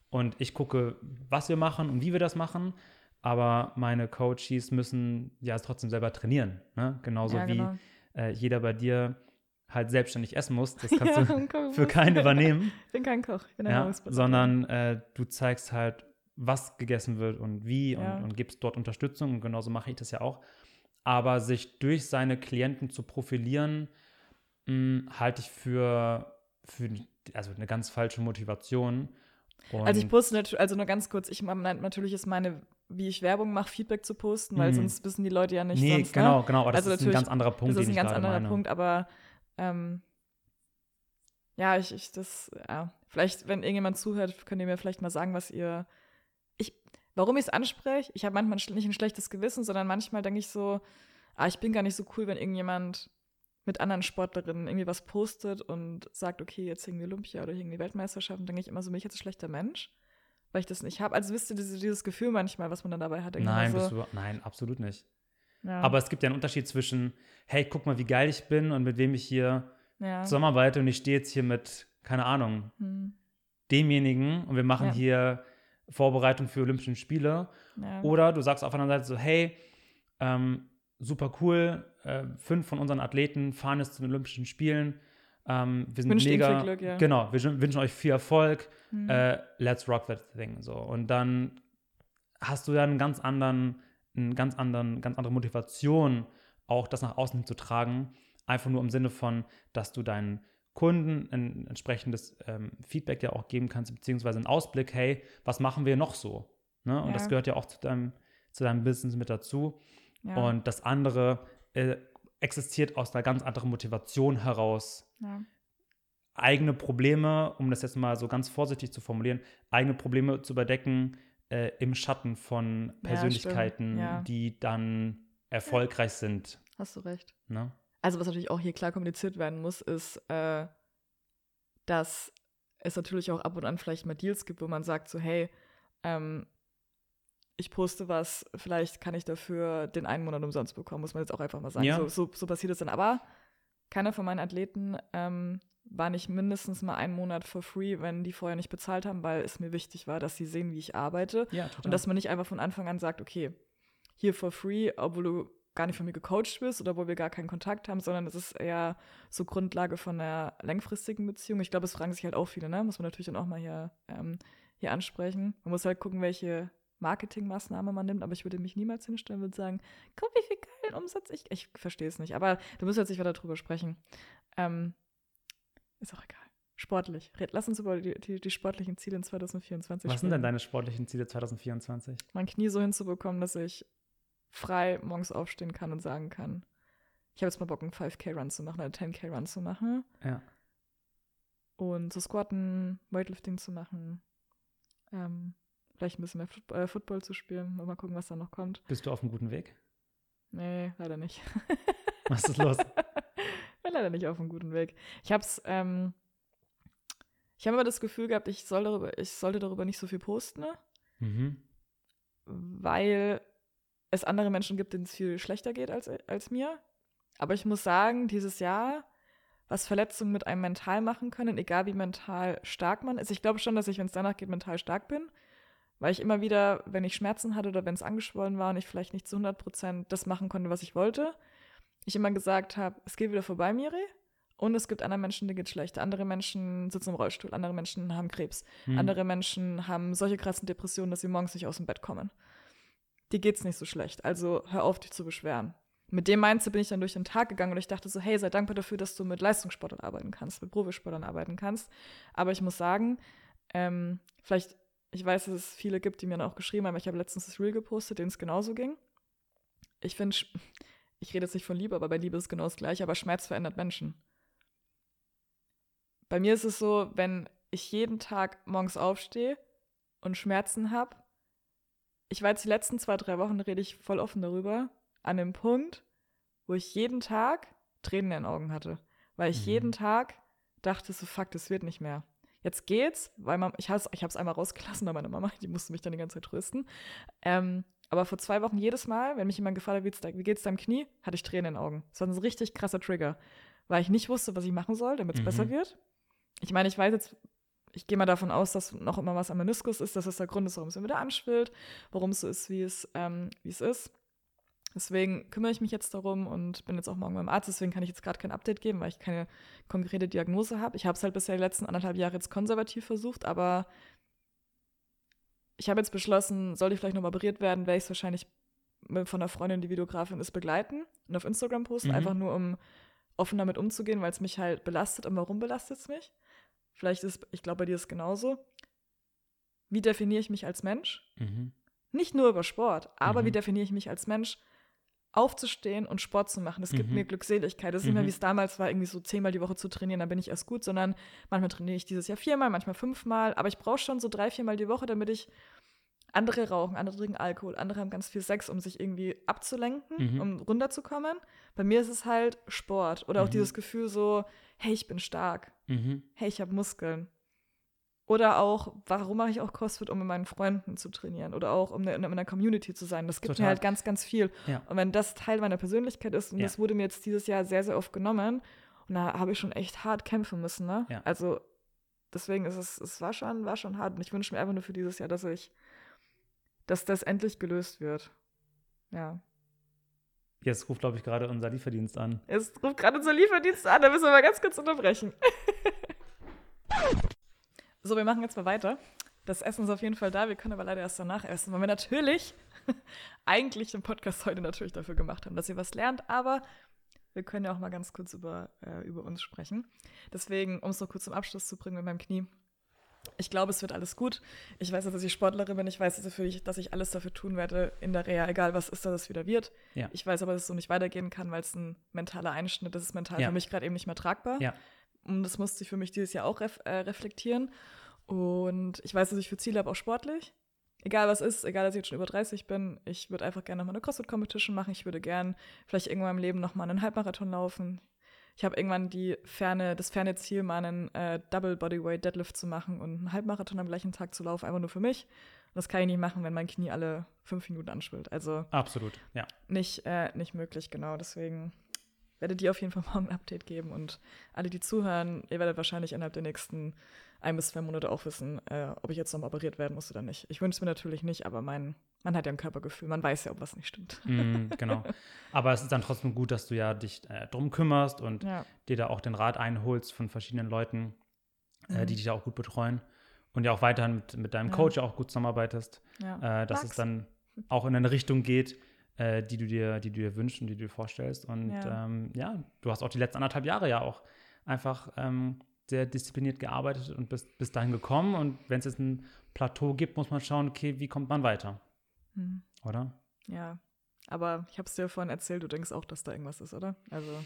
und ich gucke, was wir machen und wie wir das machen. Aber meine Coaches müssen ja trotzdem selber trainieren. Ne? Genauso ja, genau. wie äh, jeder bei dir halt selbstständig essen muss. Das (laughs) kannst ja, du (laughs) für keinen übernehmen. Ich bin kein Koch, ich bin ja, Sondern äh, du zeigst halt, was gegessen wird und wie und, und gibst dort Unterstützung. Und genauso mache ich das ja auch aber sich durch seine Klienten zu profilieren, mh, hm, halte ich für, für also eine ganz falsche Motivation. Und also ich poste natürlich, also nur ganz kurz, ich natürlich ist meine, wie ich Werbung mache, Feedback zu posten, weil mhm. sonst wissen die Leute ja nicht. Nee, sonst, ne? genau, ne? genau, aber das also ist ein ganz anderer Punkt. Das ist ein ganz anderer meine. Punkt, aber ähm, ja, ich, ich das, ja, vielleicht, wenn irgendjemand zuhört, könnt ihr mir vielleicht mal sagen, was ihr. Ich, warum ich es anspreche. Ich habe manchmal nicht ein schlechtes Gewissen, sondern manchmal denke ich so, ah, ich bin gar nicht so cool, wenn irgendjemand mit anderen Sportlerinnen irgendwie was postet und sagt, okay, jetzt irgendwie Olympia oder irgendwie Weltmeisterschaft, dann denke ich immer so, bin ich jetzt ein schlechter Mensch, weil ich das nicht habe. Also wisst ihr dieses, dieses Gefühl manchmal, was man dann dabei hat? Nein, so, du, nein, absolut nicht. Ja. Aber es gibt ja einen Unterschied zwischen, hey, guck mal, wie geil ich bin und mit wem ich hier ja. zusammenarbeite und ich stehe jetzt hier mit, keine Ahnung, hm. demjenigen und wir machen ja. hier Vorbereitung für Olympische Spiele. Oder du sagst auf einer Seite so, hey, ähm, super cool. Äh, fünf von unseren Athleten fahren jetzt zu den Olympischen Spielen. Ähm, wir sind Wünscht mega. Glück, ja. Genau, wir wünschen euch viel Erfolg. Mhm. Äh, let's rock that thing. So. Und dann hast du ja einen ganz anderen, einen ganz anderen, ganz andere Motivation, auch das nach außen zu tragen. Einfach nur im Sinne von, dass du deinen Kunden ein entsprechendes ähm, Feedback ja auch geben kannst, beziehungsweise einen Ausblick, hey, was machen wir noch so? Ne? Und ja. das gehört ja auch zu deinem, zu deinem Business mit dazu. Und das andere äh, existiert aus einer ganz anderen Motivation heraus. Ja. Eigene Probleme, um das jetzt mal so ganz vorsichtig zu formulieren, eigene Probleme zu überdecken äh, im Schatten von Persönlichkeiten, ja, die dann erfolgreich sind. Hast du recht. Ne? Also, was natürlich auch hier klar kommuniziert werden muss, ist, äh, dass es natürlich auch ab und an vielleicht mal Deals gibt, wo man sagt, so, hey, ähm, ich poste was, vielleicht kann ich dafür den einen Monat umsonst bekommen, muss man jetzt auch einfach mal sagen. Ja. So, so, so, passiert es dann. Aber keiner von meinen Athleten ähm, war nicht mindestens mal einen Monat for free, wenn die vorher nicht bezahlt haben, weil es mir wichtig war, dass sie sehen, wie ich arbeite. Ja, und dass man nicht einfach von Anfang an sagt, okay, hier for free, obwohl du gar nicht von mir gecoacht bist oder wo wir gar keinen Kontakt haben, sondern es ist eher so Grundlage von einer langfristigen Beziehung. Ich glaube, es fragen sich halt auch viele, ne? Muss man natürlich dann auch mal hier, ähm, hier ansprechen. Man muss halt gucken, welche Marketingmaßnahme man nimmt, aber ich würde mich niemals hinstellen und sagen, guck, wie viel geilen Umsatz ich. Ich verstehe es nicht, aber du musst jetzt nicht weiter drüber sprechen. Ähm, ist auch egal. Sportlich. Lass uns über die, die, die sportlichen Ziele in 2024 Was sind denn deine sportlichen Ziele 2024? Mein Knie so hinzubekommen, dass ich frei morgens aufstehen kann und sagen kann, ich habe jetzt mal Bock, einen 5K-Run zu machen, einen 10K-Run zu machen. Ja. Und zu squatten, Weightlifting zu machen. Ähm, vielleicht ein bisschen mehr Football, äh, Football zu spielen. Mal gucken, was da noch kommt. Bist du auf einem guten Weg? Nee, leider nicht. Was ist los? (laughs) Bin leider nicht auf einem guten Weg. Ich hab's, ähm, ich habe immer das Gefühl gehabt, ich, soll darüber, ich sollte darüber nicht so viel posten, ne? mhm. weil es andere Menschen gibt, denen es viel schlechter geht als, als mir. Aber ich muss sagen, dieses Jahr, was Verletzungen mit einem mental machen können, egal wie mental stark man ist. Ich glaube schon, dass ich, wenn es danach geht, mental stark bin. Weil ich immer wieder, wenn ich Schmerzen hatte oder wenn es angeschwollen war und ich vielleicht nicht zu 100 Prozent das machen konnte, was ich wollte, ich immer gesagt habe, es geht wieder vorbei, Miri. Und es gibt andere Menschen, denen geht schlecht. Andere Menschen sitzen im Rollstuhl, andere Menschen haben Krebs, mhm. andere Menschen haben solche krassen Depressionen, dass sie morgens nicht aus dem Bett kommen. Dir geht's nicht so schlecht. Also hör auf, dich zu beschweren. Mit dem Mindset bin ich dann durch den Tag gegangen und ich dachte so, hey, sei dankbar dafür, dass du mit Leistungssportlern arbeiten kannst, mit Profisportlern arbeiten kannst. Aber ich muss sagen, ähm, vielleicht ich weiß, dass es viele gibt, die mir dann auch geschrieben haben. Ich habe letztens das Reel gepostet, denen es genauso ging. Ich finde, ich rede jetzt nicht von Liebe, aber bei Liebe ist es genau das Gleiche, aber Schmerz verändert Menschen. Bei mir ist es so, wenn ich jeden Tag morgens aufstehe und Schmerzen habe, ich weiß, die letzten zwei, drei Wochen rede ich voll offen darüber, an dem Punkt, wo ich jeden Tag Tränen in den Augen hatte. Weil ich mhm. jeden Tag dachte, so fuck, das wird nicht mehr. Jetzt geht's, weil man, ich habe es einmal rausgelassen bei meiner Mama, die musste mich dann die ganze Zeit trösten. Ähm, aber vor zwei Wochen jedes Mal, wenn mich jemand gefragt hat, wie geht's deinem Knie, hatte ich Tränen in den Augen. Das war ein richtig krasser Trigger, weil ich nicht wusste, was ich machen soll, damit es mhm. besser wird. Ich meine, ich weiß jetzt, ich gehe mal davon aus, dass noch immer was am Meniskus ist, dass das der Grund ist, warum es mir wieder anschwillt, warum es so ist, wie es, ähm, wie es ist. Deswegen kümmere ich mich jetzt darum und bin jetzt auch morgen beim Arzt. Deswegen kann ich jetzt gerade kein Update geben, weil ich keine konkrete Diagnose habe. Ich habe es halt bisher die letzten anderthalb Jahre jetzt konservativ versucht, aber ich habe jetzt beschlossen, sollte ich vielleicht noch operiert werden, werde ich es wahrscheinlich von einer Freundin, die Videografin ist, begleiten und auf Instagram posten, mhm. einfach nur um offen damit umzugehen, weil es mich halt belastet. Und warum belastet es mich? Vielleicht ist, ich glaube, bei dir ist es genauso. Wie definiere ich mich als Mensch? Mhm. Nicht nur über Sport, aber mhm. wie definiere ich mich als Mensch? Aufzustehen und Sport zu machen. Das gibt mhm. mir Glückseligkeit. Das ist nicht mehr, mhm. wie es damals war, irgendwie so zehnmal die Woche zu trainieren, dann bin ich erst gut, sondern manchmal trainiere ich dieses Jahr viermal, manchmal fünfmal, aber ich brauche schon so drei, viermal die Woche, damit ich andere rauchen, andere trinken Alkohol, andere haben ganz viel Sex, um sich irgendwie abzulenken, Mhm. um runterzukommen. Bei mir ist es halt Sport oder auch Mhm. dieses Gefühl so, hey, ich bin stark, Mhm. hey, ich habe Muskeln. Oder auch, warum mache ich auch CrossFit, um mit meinen Freunden zu trainieren oder auch um in einer Community zu sein. Das gibt Total. mir halt ganz, ganz viel. Ja. Und wenn das Teil meiner Persönlichkeit ist, und Ja. das wurde mir jetzt dieses Jahr sehr, sehr oft genommen, und da habe ich schon echt hart kämpfen müssen, ne? Ja. Also deswegen ist es, es war schon, war schon hart. Und ich wünsche mir einfach nur für dieses Jahr, dass ich, dass das endlich gelöst wird. Ja. Jetzt ruft, glaube ich, gerade unser Lieferdienst an. Es ruft gerade unser Lieferdienst an, da müssen wir mal ganz kurz unterbrechen. (laughs) so, wir machen jetzt mal weiter. Das Essen ist auf jeden Fall da, wir können aber leider erst danach essen, weil wir natürlich (laughs) eigentlich den Podcast heute natürlich dafür gemacht haben, dass ihr was lernt, aber wir können ja auch mal ganz kurz über, äh, über uns sprechen. Deswegen, um es noch kurz zum Abschluss zu bringen mit meinem Knie. Ich glaube, es wird alles gut. Ich weiß, dass ich Sportlerin bin. Ich weiß, dass ich, dass ich alles dafür tun werde in der Reha, egal was ist, dass es wieder wird. Ja. Ich weiß aber, dass es so nicht weitergehen kann, weil es ein mentaler Einschnitt ist. Es ist mental Ja. für mich gerade eben nicht mehr tragbar. Ja. Und das musste ich für mich dieses Jahr auch ref äh, reflektieren. Und ich weiß, dass ich für Ziele habe, auch sportlich. Egal was ist, egal, dass ich jetzt schon über 30 bin, ich würde einfach gerne nochmal eine CrossFit-Competition machen. Ich würde gern vielleicht irgendwann im Leben nochmal einen Halbmarathon laufen. Ich habe irgendwann die ferne, das ferne Ziel, mal einen äh, Double Bodyweight Deadlift zu machen und einen Halbmarathon am gleichen Tag zu laufen, einfach nur für mich. Und das kann ich nicht machen, wenn mein Knie alle fünf Minuten anschwillt. Also Absolut, ja. nicht, äh, nicht möglich, genau. Deswegen werdet ihr auf jeden Fall (laughs) morgen ein Update geben und alle, die zuhören, ihr werdet wahrscheinlich innerhalb der nächsten ein bis zwei Monate auch wissen, äh, ob ich jetzt nochmal operiert werden muss oder nicht. Ich wünsche es mir natürlich nicht, aber mein, man hat ja ein Körpergefühl, man weiß ja, ob was nicht stimmt. Mm, genau. (laughs) Aber es ist dann trotzdem gut, dass du ja dich äh, drum kümmerst und Ja. dir da auch den Rat einholst von verschiedenen Leuten, äh, Mhm. die dich da auch gut betreuen. Und ja auch weiterhin mit, mit deinem Ja. Coach ja auch gut zusammenarbeitest, äh, dass Max. es dann auch in eine Richtung geht, äh, die du dir, die du dir wünschst und die du dir vorstellst. Und Ja. ähm, ja du hast auch die letzten anderthalb Jahre ja auch einfach ähm, sehr diszipliniert gearbeitet und bist bis dahin gekommen. Und wenn es jetzt ein Plateau gibt, muss man schauen, okay, wie kommt man weiter, Hm. oder? Ja. Aber ich habe es dir vorhin erzählt, du denkst auch, dass da irgendwas ist, oder? Also,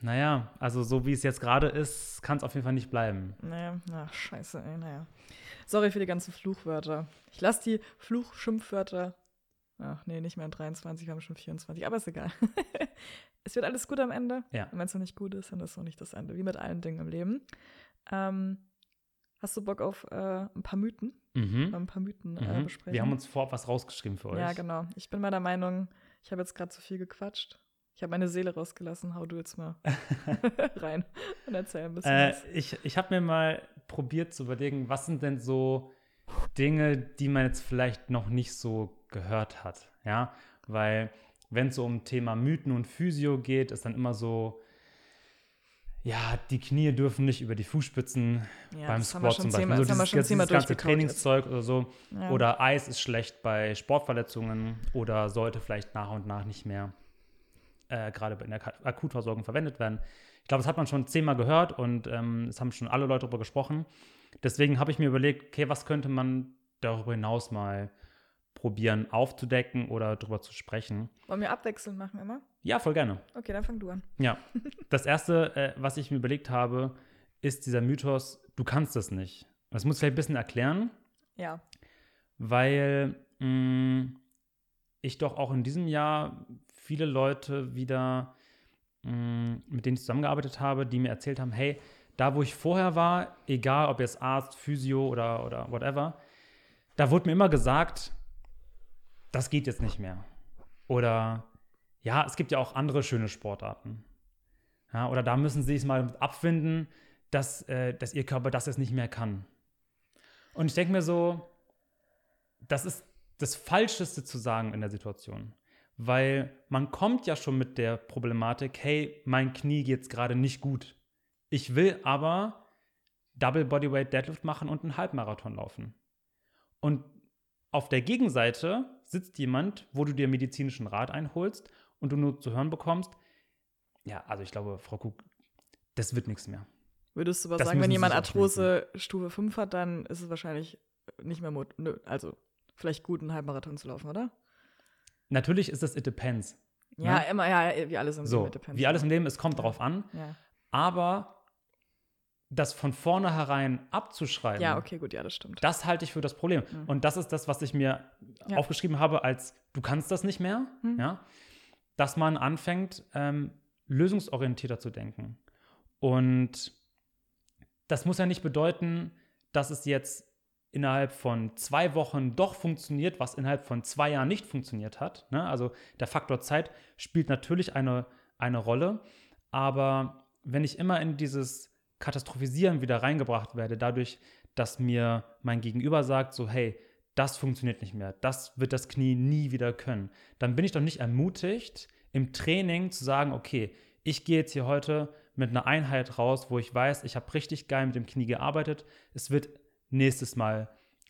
Naja, also so wie es jetzt gerade ist, kann es auf jeden Fall nicht bleiben. naja, ach, scheiße, ey, naja. Sorry für die ganzen Fluchwörter. Ich lasse die Fluchschimpfwörter. Ach nee, nicht mehr in 23, wir haben schon 24, aber ist egal. (laughs) es wird alles gut am Ende. Ja. Und wenn es noch nicht gut ist, dann ist es noch nicht das Ende, wie mit allen Dingen im Leben. Ähm, hast du Bock auf äh, ein paar Mythen? Mhm. Ein paar Mythen äh, Mhm. besprechen? Wir haben uns vorab was rausgeschrieben für euch. Ja, genau. Ich bin meiner Meinung, ich habe jetzt gerade zu viel gequatscht. Ich habe meine Seele rausgelassen. Hau du jetzt mal (laughs) (laughs) rein und erzähl ein bisschen Äh, was. ich ich habe mir mal probiert zu überlegen, was sind denn so Dinge, die man jetzt vielleicht noch nicht so gehört hat. Ja, weil wenn es so um Thema Mythen und Physio geht, ist dann immer so, ja, die Knie dürfen nicht über die Fußspitzen Ja, beim schon zum Beispiel. zehnmal- so das haben wir dieses, dieses zehnmal ganze Trainingszeug oder so. Ja. Oder Eis ist schlecht bei Sportverletzungen oder sollte vielleicht nach und nach nicht mehr äh, gerade in der Akutversorgung verwendet werden. Ich glaube, das hat man schon zehnmal gehört und ähm, es haben schon alle Leute darüber gesprochen. Deswegen habe ich mir überlegt, okay, was könnte man darüber hinaus mal probieren aufzudecken oder darüber zu sprechen. Wollen wir abwechselnd machen immer? Ja, voll gerne. Okay, dann fang du an. Ja. (laughs) Das erste, äh, was ich mir überlegt habe, ist dieser Mythos, du kannst das nicht. Das muss ich vielleicht ein bisschen erklären, Ja. weil mh, ich doch auch in diesem Jahr viele Leute wieder, mh, mit denen ich zusammengearbeitet habe, die mir erzählt haben, hey, da wo ich vorher war, egal ob jetzt Arzt, Physio oder, oder whatever, da wurde mir immer gesagt, das geht jetzt nicht mehr. Oder ja, es gibt ja auch andere schöne Sportarten. Ja, oder da müssen sie es mal abfinden, dass, äh, dass ihr Körper das jetzt nicht mehr kann. Und ich denke mir so, das ist das Falscheste zu sagen in der Situation. Weil man kommt ja schon mit der Problematik, hey, mein Knie geht es gerade nicht gut. Ich will aber Double Bodyweight Deadlift machen und einen Halbmarathon laufen. Und auf der Gegenseite sitzt jemand, wo du dir medizinischen Rat einholst und du nur zu hören bekommst, ja, also ich glaube, Frau Kuck, das wird nichts mehr. Würdest du aber Das sagen, wenn jemand Arthrose Stufe 5 hat, dann ist es wahrscheinlich nicht mehr, mot nö, also vielleicht gut, einen Halbmarathon zu laufen, oder? Natürlich ist das It Depends. Ja, Ja. immer, ja, wie alles im So, Leben. depends, wie alles im Leben, es kommt drauf an. Ja. Aber das von vornherein abzuschreiben. Ja, okay, gut, ja, das stimmt. Das halte ich für das Problem. Mhm. Und das ist das, was ich mir ja. aufgeschrieben habe, als du kannst das nicht mehr, mhm. ja, dass man anfängt, ähm, lösungsorientierter zu denken. Und das muss ja nicht bedeuten, dass es jetzt innerhalb von zwei Wochen doch funktioniert, was innerhalb von zwei Jahren nicht funktioniert hat. Ne? Also der Faktor Zeit spielt natürlich eine, eine Rolle, aber wenn ich immer in dieses Katastrophisieren wieder reingebracht werde, dadurch, dass mir mein Gegenüber sagt, so hey, das funktioniert nicht mehr, das wird das Knie nie wieder können, dann bin ich doch nicht ermutigt, im Training zu sagen, okay, ich gehe jetzt hier heute mit einer Einheit raus, wo ich weiß, ich habe richtig geil mit dem Knie gearbeitet, es wird nächstes Mal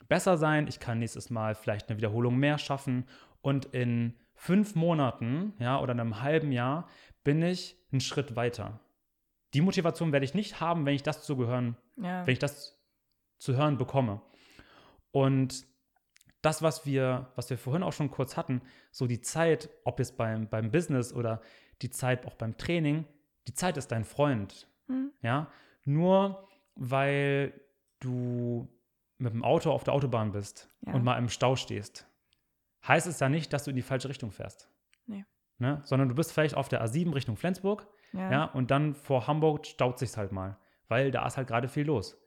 besser sein, ich kann nächstes Mal vielleicht eine Wiederholung mehr schaffen. Und in fünf Monaten, ja, oder einem halben Jahr bin ich einen Schritt weiter. Die Motivation werde ich nicht haben, wenn ich das zu gehören, ja. wenn ich das zu hören bekomme. Und das, was wir, was wir vorhin auch schon kurz hatten, so die Zeit, ob jetzt beim, beim Business oder die Zeit auch beim Training, die Zeit ist dein Freund. Mhm. Ja, nur weil du mit dem Auto auf der Autobahn bist ja. und mal im Stau stehst, heißt es ja nicht, dass du in die falsche Richtung fährst. Nee. Ne? Sondern du bist vielleicht auf der A7 Richtung Flensburg ja. ja und dann vor Hamburg staut sich halt mal, weil da ist halt gerade viel los.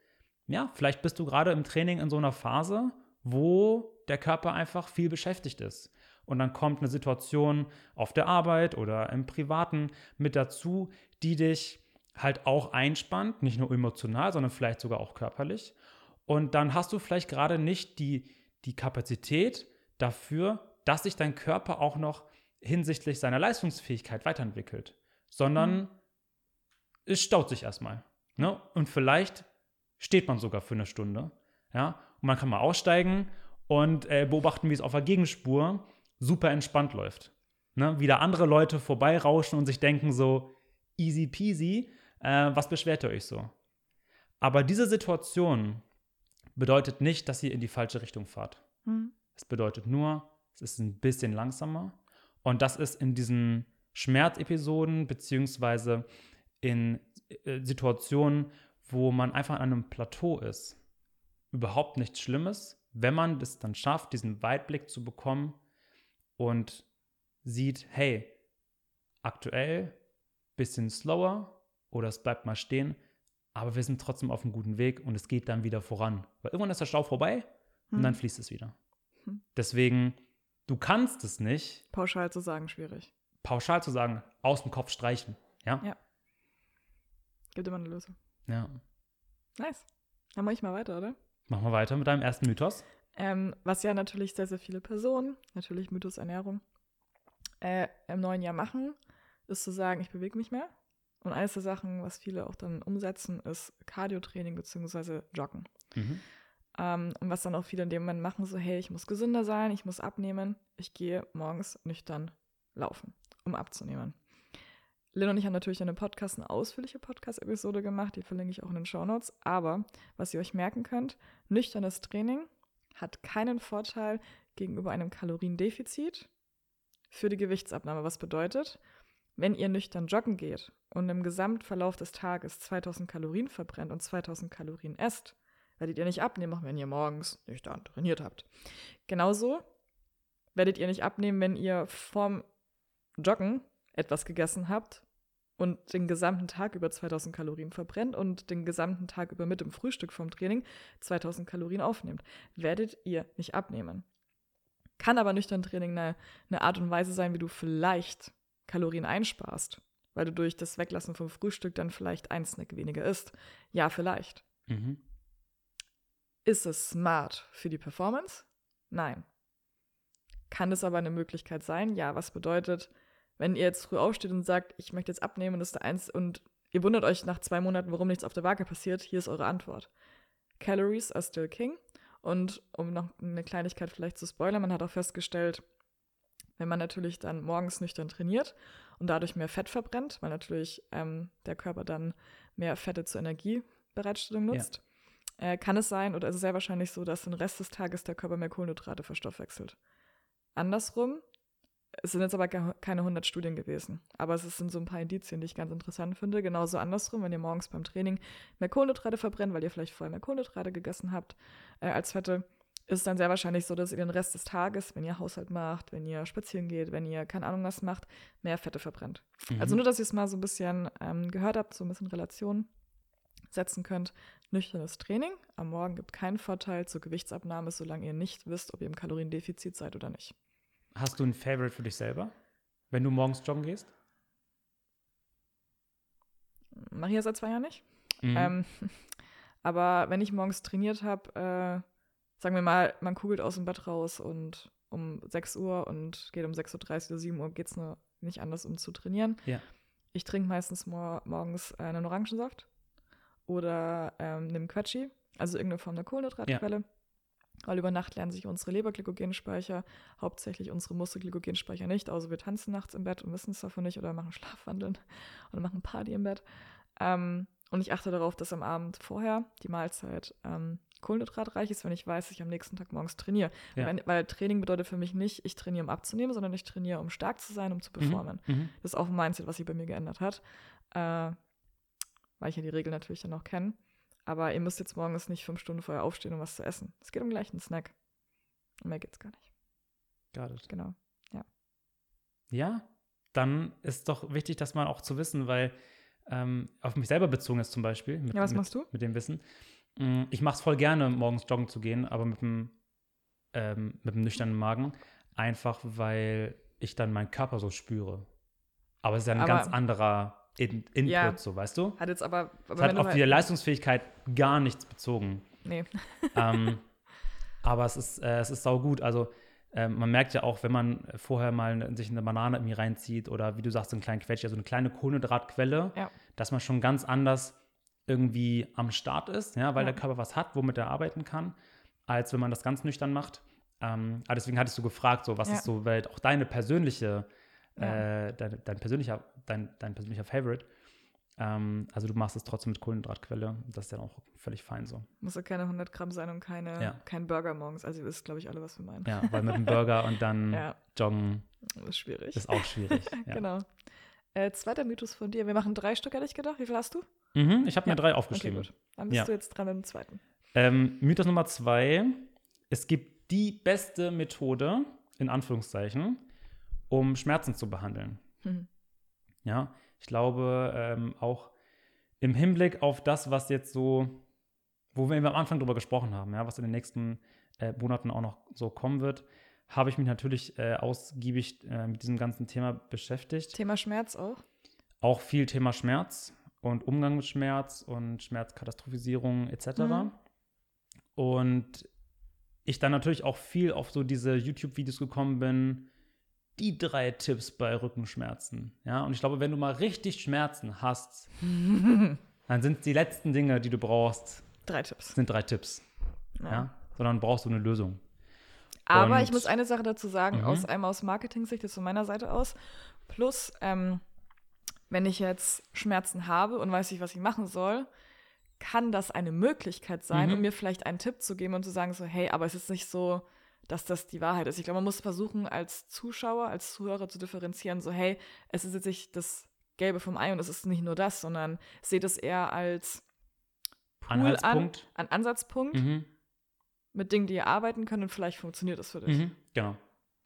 Ja, vielleicht bist du gerade im Training in so einer Phase, wo der Körper einfach viel beschäftigt ist. Und dann kommt eine Situation auf der Arbeit oder im Privaten mit dazu, die dich halt auch einspannt, nicht nur emotional, sondern vielleicht sogar auch körperlich. Und dann hast du vielleicht gerade nicht die, die Kapazität dafür, dass sich dein Körper auch noch hinsichtlich seiner Leistungsfähigkeit weiterentwickelt, sondern mhm. es staut sich erstmal. Ne? Und vielleicht steht man sogar für eine Stunde. Ja? Und man kann mal aussteigen und äh, beobachten, wie es auf der Gegenspur super entspannt läuft. Ne? Wieder andere Leute vorbeirauschen und sich denken so, easy peasy, äh, was beschwert ihr euch so? Aber diese Situation bedeutet nicht, dass ihr in die falsche Richtung fahrt. Mhm. Es bedeutet nur, es ist ein bisschen langsamer. Und das ist in diesen Schmerzepisoden beziehungsweise in äh, Situationen, wo man einfach an einem Plateau ist, überhaupt nichts Schlimmes, wenn man es dann schafft, diesen Weitblick zu bekommen und sieht, hey, aktuell bisschen slower, oder es bleibt mal stehen, aber wir sind trotzdem auf einem guten Weg und es geht dann wieder voran. Weil irgendwann ist der Stau vorbei und hm. dann fließt es wieder. Hm. Deswegen, du kannst es nicht. Pauschal zu sagen, schwierig. Pauschal zu sagen, aus dem Kopf streichen. Ja. Ja. Gibt immer eine Lösung. Ja. Nice. Dann mache ich mal weiter, oder? Machen wir weiter mit deinem ersten Mythos. Ähm, was ja natürlich sehr, sehr viele Personen, natürlich Mythos Ernährung, äh, im neuen Jahr machen, ist zu sagen, ich bewege mich mehr. Und eines der Sachen, was viele auch dann umsetzen, ist Cardio-Training bzw. Joggen. Mhm. Ähm, und was dann auch viele in dem Moment machen, so, hey, ich muss gesünder sein, ich muss abnehmen, ich gehe morgens nüchtern laufen, um abzunehmen. Lynn und ich haben natürlich in einem Podcast eine ausführliche Podcast-Episode gemacht, die verlinke ich auch in den Show Notes. Aber was ihr euch merken könnt, nüchternes Training hat keinen Vorteil gegenüber einem Kaloriendefizit für die Gewichtsabnahme. Was bedeutet, wenn ihr nüchtern joggen geht und im Gesamtverlauf des Tages 2000 Kalorien verbrennt und 2000 Kalorien esst, werdet ihr nicht abnehmen, auch wenn ihr morgens nüchtern trainiert habt. Genauso werdet ihr nicht abnehmen, wenn ihr vorm Joggen etwas gegessen habt und den gesamten Tag über 2000 Kalorien verbrennt und den gesamten Tag über mit dem Frühstück vom Training 2000 Kalorien aufnehmt. Werdet ihr nicht abnehmen. Kann aber nüchtern Training eine, eine Art und Weise sein, wie du vielleicht Kalorien einsparst, weil du durch das Weglassen vom Frühstück dann vielleicht ein Snack weniger isst. Ja, vielleicht. Mhm. Ist es smart für die Performance? Nein. Kann es aber eine Möglichkeit sein? Ja, was bedeutet, wenn ihr jetzt früh aufsteht und sagt, ich möchte jetzt abnehmen und ist der eins und ihr wundert euch nach zwei Monaten, warum nichts auf der Waage passiert, hier ist eure Antwort. Calories are still king. Und um noch eine Kleinigkeit vielleicht zu spoilern, man hat auch festgestellt, wenn man natürlich dann morgens nüchtern trainiert und dadurch mehr Fett verbrennt, weil natürlich ähm, der Körper dann mehr Fette zur Energiebereitstellung nutzt, ja. äh, kann es sein oder ist es sehr wahrscheinlich so, dass den Rest des Tages der Körper mehr Kohlenhydrate verstoffwechselt. Andersrum, es sind jetzt aber keine 100 Studien gewesen. Aber es sind so ein paar Indizien, die ich ganz interessant finde. Genauso andersrum, wenn ihr morgens beim Training mehr Kohlenhydrate verbrennt, weil ihr vielleicht vorher mehr Kohlenhydrate gegessen habt äh, als Fette, ist es dann sehr wahrscheinlich so, dass ihr den Rest des Tages, wenn ihr Haushalt macht, wenn ihr spazieren geht, wenn ihr keine Ahnung was macht, mehr Fette verbrennt. Mhm. Also nur, dass ihr es mal so ein bisschen ähm, gehört habt, so ein bisschen Relation setzen könnt. Nüchternes Training am Morgen gibt keinen Vorteil zur Gewichtsabnahme, solange ihr nicht wisst, ob ihr im Kaloriendefizit seid oder nicht. Hast du ein Favorite für dich selber, wenn du morgens joggen gehst? Mache ich ja seit zwei Jahren nicht. Mhm. Ähm, (laughs) aber wenn ich morgens trainiert habe, äh, sagen wir mal, man kugelt aus dem Bett raus und um 6 Uhr und geht um 6.30 Uhr oder 7 Uhr geht es nur nicht anders, um zu trainieren. Ja. Ich trinke meistens mor morgens äh, einen Orangensaft oder ähm, nehme Quetschi, also irgendeine Form der Kohlenhydratquelle. Ja. Weil über Nacht lernen sich unsere Leberglykogenspeicher, hauptsächlich unsere Muskelglykogenspeicher nicht, außer wir tanzen nachts im Bett und wissen es davon nicht oder machen Schlafwandeln (laughs) oder machen Party im Bett. Ähm, und ich achte darauf, dass am Abend vorher die Mahlzeit ähm, kohlenhydratreich ist, wenn ich weiß, dass ich am nächsten Tag morgens trainiere. Ja. Weil, weil, Training bedeutet für mich nicht, ich trainiere, um abzunehmen, sondern ich trainiere, um stark zu sein, um zu mhm, performen. Mhm. Das ist auch ein Mindset, was sich bei mir geändert hat. Äh, weil ich ja die Regel natürlich dann auch kenne. Aber ihr müsst jetzt morgens nicht fünf Stunden vorher aufstehen, um was zu essen. Es geht um gleich einen Snack. Und mehr geht's gar nicht. Got it. Genau. Ja. Ja, dann ist doch wichtig, dass man auch zu wissen, weil ähm, auf mich selber bezogen ist zum Beispiel. Mit, ja, was machst mit, du? Mit dem Wissen. Mm, ich mache es voll gerne, morgens joggen zu gehen, aber mit einem, ähm, mit einem nüchternen Magen. Einfach, weil ich dann meinen Körper so spüre. Aber es ist ja ein aber ganz anderer in Input, ja. so weißt du? Hat jetzt aber. aber hat auf die Leistungsfähigkeit gar nichts bezogen. Nee. (laughs) ähm, aber es ist, äh, es ist saugut. Also äh, man merkt ja auch, wenn man vorher mal sich eine Banane irgendwie reinzieht oder wie du sagst, einen kleinen Quetsch, also eine kleine Kohlenhydratquelle, ja. dass man schon ganz anders irgendwie am Start ist, ja, weil ja. der Körper was hat, womit er arbeiten kann, als wenn man das ganz nüchtern macht. Ähm, aber deswegen hattest du gefragt, so was ist so, weil auch deine persönliche, äh, dein, dein persönlicher dein, dein persönlicher Favorite. Ähm, also du machst es trotzdem mit Kohlenhydratquelle. Das ist ja auch völlig fein so. Muss ja keine 100 Gramm sein und keine, ja. kein Burger morgens. Also ihr wisst, glaube ich, alle, was wir meinen. Ja, weil mit dem (laughs) Burger und dann ja. joggen ist schwierig. Ist auch schwierig. (laughs) ja. Genau. Äh, zweiter Mythos von dir. Wir machen drei Stück, hätte ich gedacht. Wie viel hast du? Mhm, ich habe mir drei aufgeschrieben. Okay, Dann bist du jetzt dran mit dem zweiten. Ähm, Mythos Nummer zwei. Es gibt die beste Methode, in Anführungszeichen, um Schmerzen zu behandeln. Mhm. Ja, ich glaube ähm, auch im Hinblick auf das, was jetzt so, wo wir am Anfang drüber gesprochen haben, ja, was in den nächsten äh, Monaten auch noch so kommen wird, habe ich mich natürlich äh, ausgiebig äh, mit diesem ganzen Thema beschäftigt. Thema Schmerz auch? Auch viel Thema Schmerz und Umgang mit Schmerz und Schmerzkatastrophisierung etc. Mhm. Und ich dann natürlich auch viel auf so diese YouTube-Videos gekommen bin, die drei Tipps bei Rückenschmerzen. Ja, und ich glaube, wenn du mal richtig Schmerzen hast, (laughs) dann sind die letzten Dinge, die du brauchst, drei Tipps. Sind drei Tipps. Ja. ja? Sondern brauchst du eine Lösung. Aber und, ich muss eine Sache dazu sagen, mhm. aus einmal aus Marketing-Sicht, das von meiner Seite aus. Plus, ähm, wenn ich jetzt Schmerzen habe und weiß nicht, was ich machen soll, kann das eine Möglichkeit sein, mhm. um mir vielleicht einen Tipp zu geben und zu sagen, so, hey, aber es ist nicht so, dass das die Wahrheit ist. Ich glaube, man muss versuchen, als Zuschauer, als Zuhörer zu differenzieren, so, hey, es ist jetzt nicht das Gelbe vom Ei und es ist nicht nur das, sondern seht es eher als Pool Anhaltspunkt. An, an Ansatzpunkt mhm. mit Dingen, die ihr arbeiten könnt und vielleicht funktioniert das für dich. Mhm. Genau.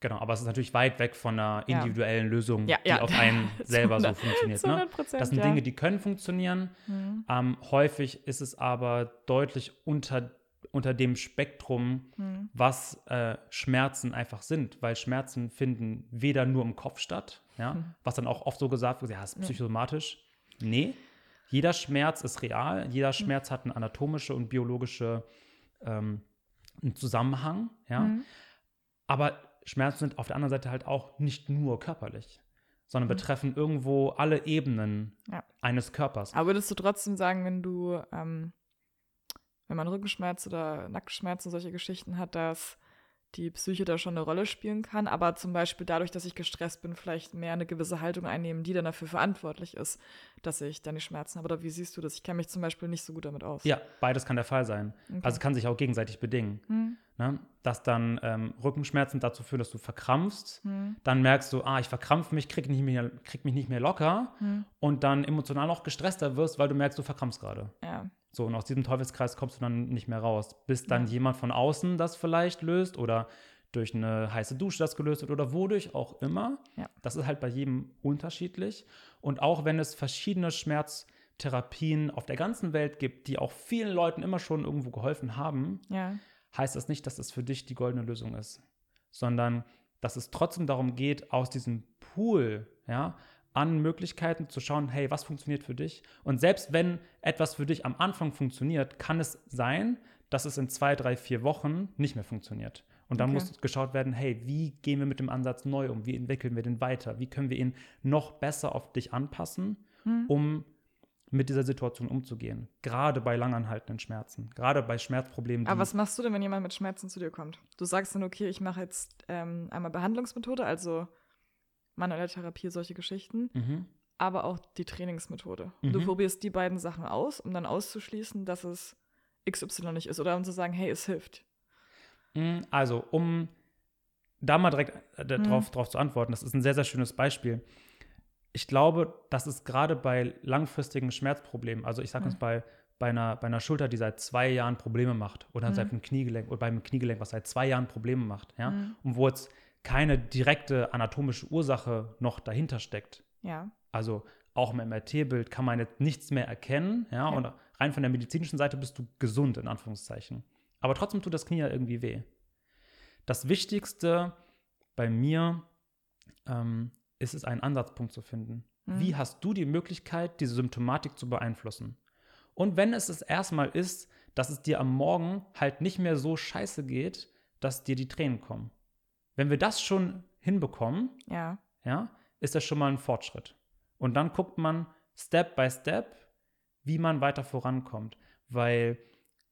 Genau, aber es ist natürlich weit weg von einer individuellen ja. Lösung, ja, die ja. auf (laughs) einen selber so funktioniert. Ne? Das sind Dinge, die können funktionieren. Mhm. Ähm, häufig ist es aber deutlich unter unter dem Spektrum, hm. was äh, Schmerzen einfach sind, weil Schmerzen finden weder nur im Kopf statt, ja, hm. was dann auch oft so gesagt wird, ja, ist psychosomatisch. Ja. Nee, jeder Schmerz ist real, jeder hm. Schmerz hat eine anatomische und biologische ähm, einen Zusammenhang, ja. Hm. Aber Schmerzen sind auf der anderen Seite halt auch nicht nur körperlich, sondern hm. betreffen irgendwo alle Ebenen ja. eines Körpers. Aber würdest du trotzdem sagen, wenn du ähm wenn man Rückenschmerz oder Nackenschmerzen, solche Geschichten hat, dass die Psyche da schon eine Rolle spielen kann, aber zum Beispiel dadurch, dass ich gestresst bin, vielleicht mehr eine gewisse Haltung einnehmen, die dann dafür verantwortlich ist, dass ich dann die Schmerzen habe. Oder wie siehst du das? Ich kenne mich zum Beispiel nicht so gut damit aus. Ja, beides kann der Fall sein. Okay. Also kann sich auch gegenseitig bedingen. Hm. ne, dass dann ähm, Rückenschmerzen dazu führen, dass du verkrampfst. Hm. Dann merkst du, ah, ich verkrampfe mich, krieg, nicht mehr, krieg mich nicht mehr locker. Hm. Und dann emotional noch gestresster wirst, weil du merkst, du verkrampfst gerade. Ja. So, und aus diesem Teufelskreis kommst du dann nicht mehr raus, bis dann ja. jemand von außen das vielleicht löst oder durch eine heiße Dusche das gelöst wird oder wodurch auch immer. Ja. Das ist halt bei jedem unterschiedlich. Und auch wenn es verschiedene Schmerztherapien auf der ganzen Welt gibt, die auch vielen Leuten immer schon irgendwo geholfen haben, ja. heißt das nicht, dass es für dich die goldene Lösung ist, sondern dass es trotzdem darum geht, aus diesem Pool ja, an Möglichkeiten zu schauen, hey, was funktioniert für dich? Und selbst wenn etwas für dich am Anfang funktioniert, kann es sein, dass es in zwei, drei, vier Wochen nicht mehr funktioniert. Und dann okay. muss geschaut werden, hey, wie gehen wir mit dem Ansatz neu um? Wie entwickeln wir den weiter? Wie können wir ihn noch besser auf dich anpassen, hm. um mit dieser Situation umzugehen? Gerade bei langanhaltenden Schmerzen, gerade bei Schmerzproblemen. Aber was machst du denn, wenn jemand mit Schmerzen zu dir kommt? Du sagst dann, okay, ich mache jetzt ähm, einmal Behandlungsmethode, also manuelle Therapie, solche Geschichten, mhm. aber auch die Trainingsmethode. Mhm. Du probierst die beiden Sachen aus, um dann auszuschließen, dass es XY nicht ist oder um zu sagen, hey, es hilft. Hm, also, um da mal direkt äh, mhm. drauf, drauf zu antworten, das ist ein sehr, sehr schönes Beispiel. Ich glaube, dass es gerade bei langfristigen Schmerzproblemen, also ich sage mhm. jetzt bei, bei, einer, bei einer Schulter, die seit zwei Jahren Probleme macht, oder mhm. seit einem Kniegelenk, oder beim Kniegelenk, was seit zwei Jahren Probleme macht, ja, mhm. und wo jetzt keine direkte anatomische Ursache noch dahinter steckt. Ja. Also auch im MRT-Bild kann man jetzt nichts mehr erkennen, ja, ja, und rein von der medizinischen Seite bist du gesund, in Anführungszeichen. Aber trotzdem tut das Knie ja irgendwie weh. Das Wichtigste bei mir ähm, ist es, einen Ansatzpunkt zu finden. Mhm. Wie hast du die Möglichkeit, diese Symptomatik zu beeinflussen? Und wenn es das erstmal ist, dass es dir am Morgen halt nicht mehr so scheiße geht, dass dir die Tränen kommen. Wenn wir das schon hinbekommen, ja. Ja, ist das schon mal ein Fortschritt. Und dann guckt man Step by Step, wie man weiter vorankommt. Weil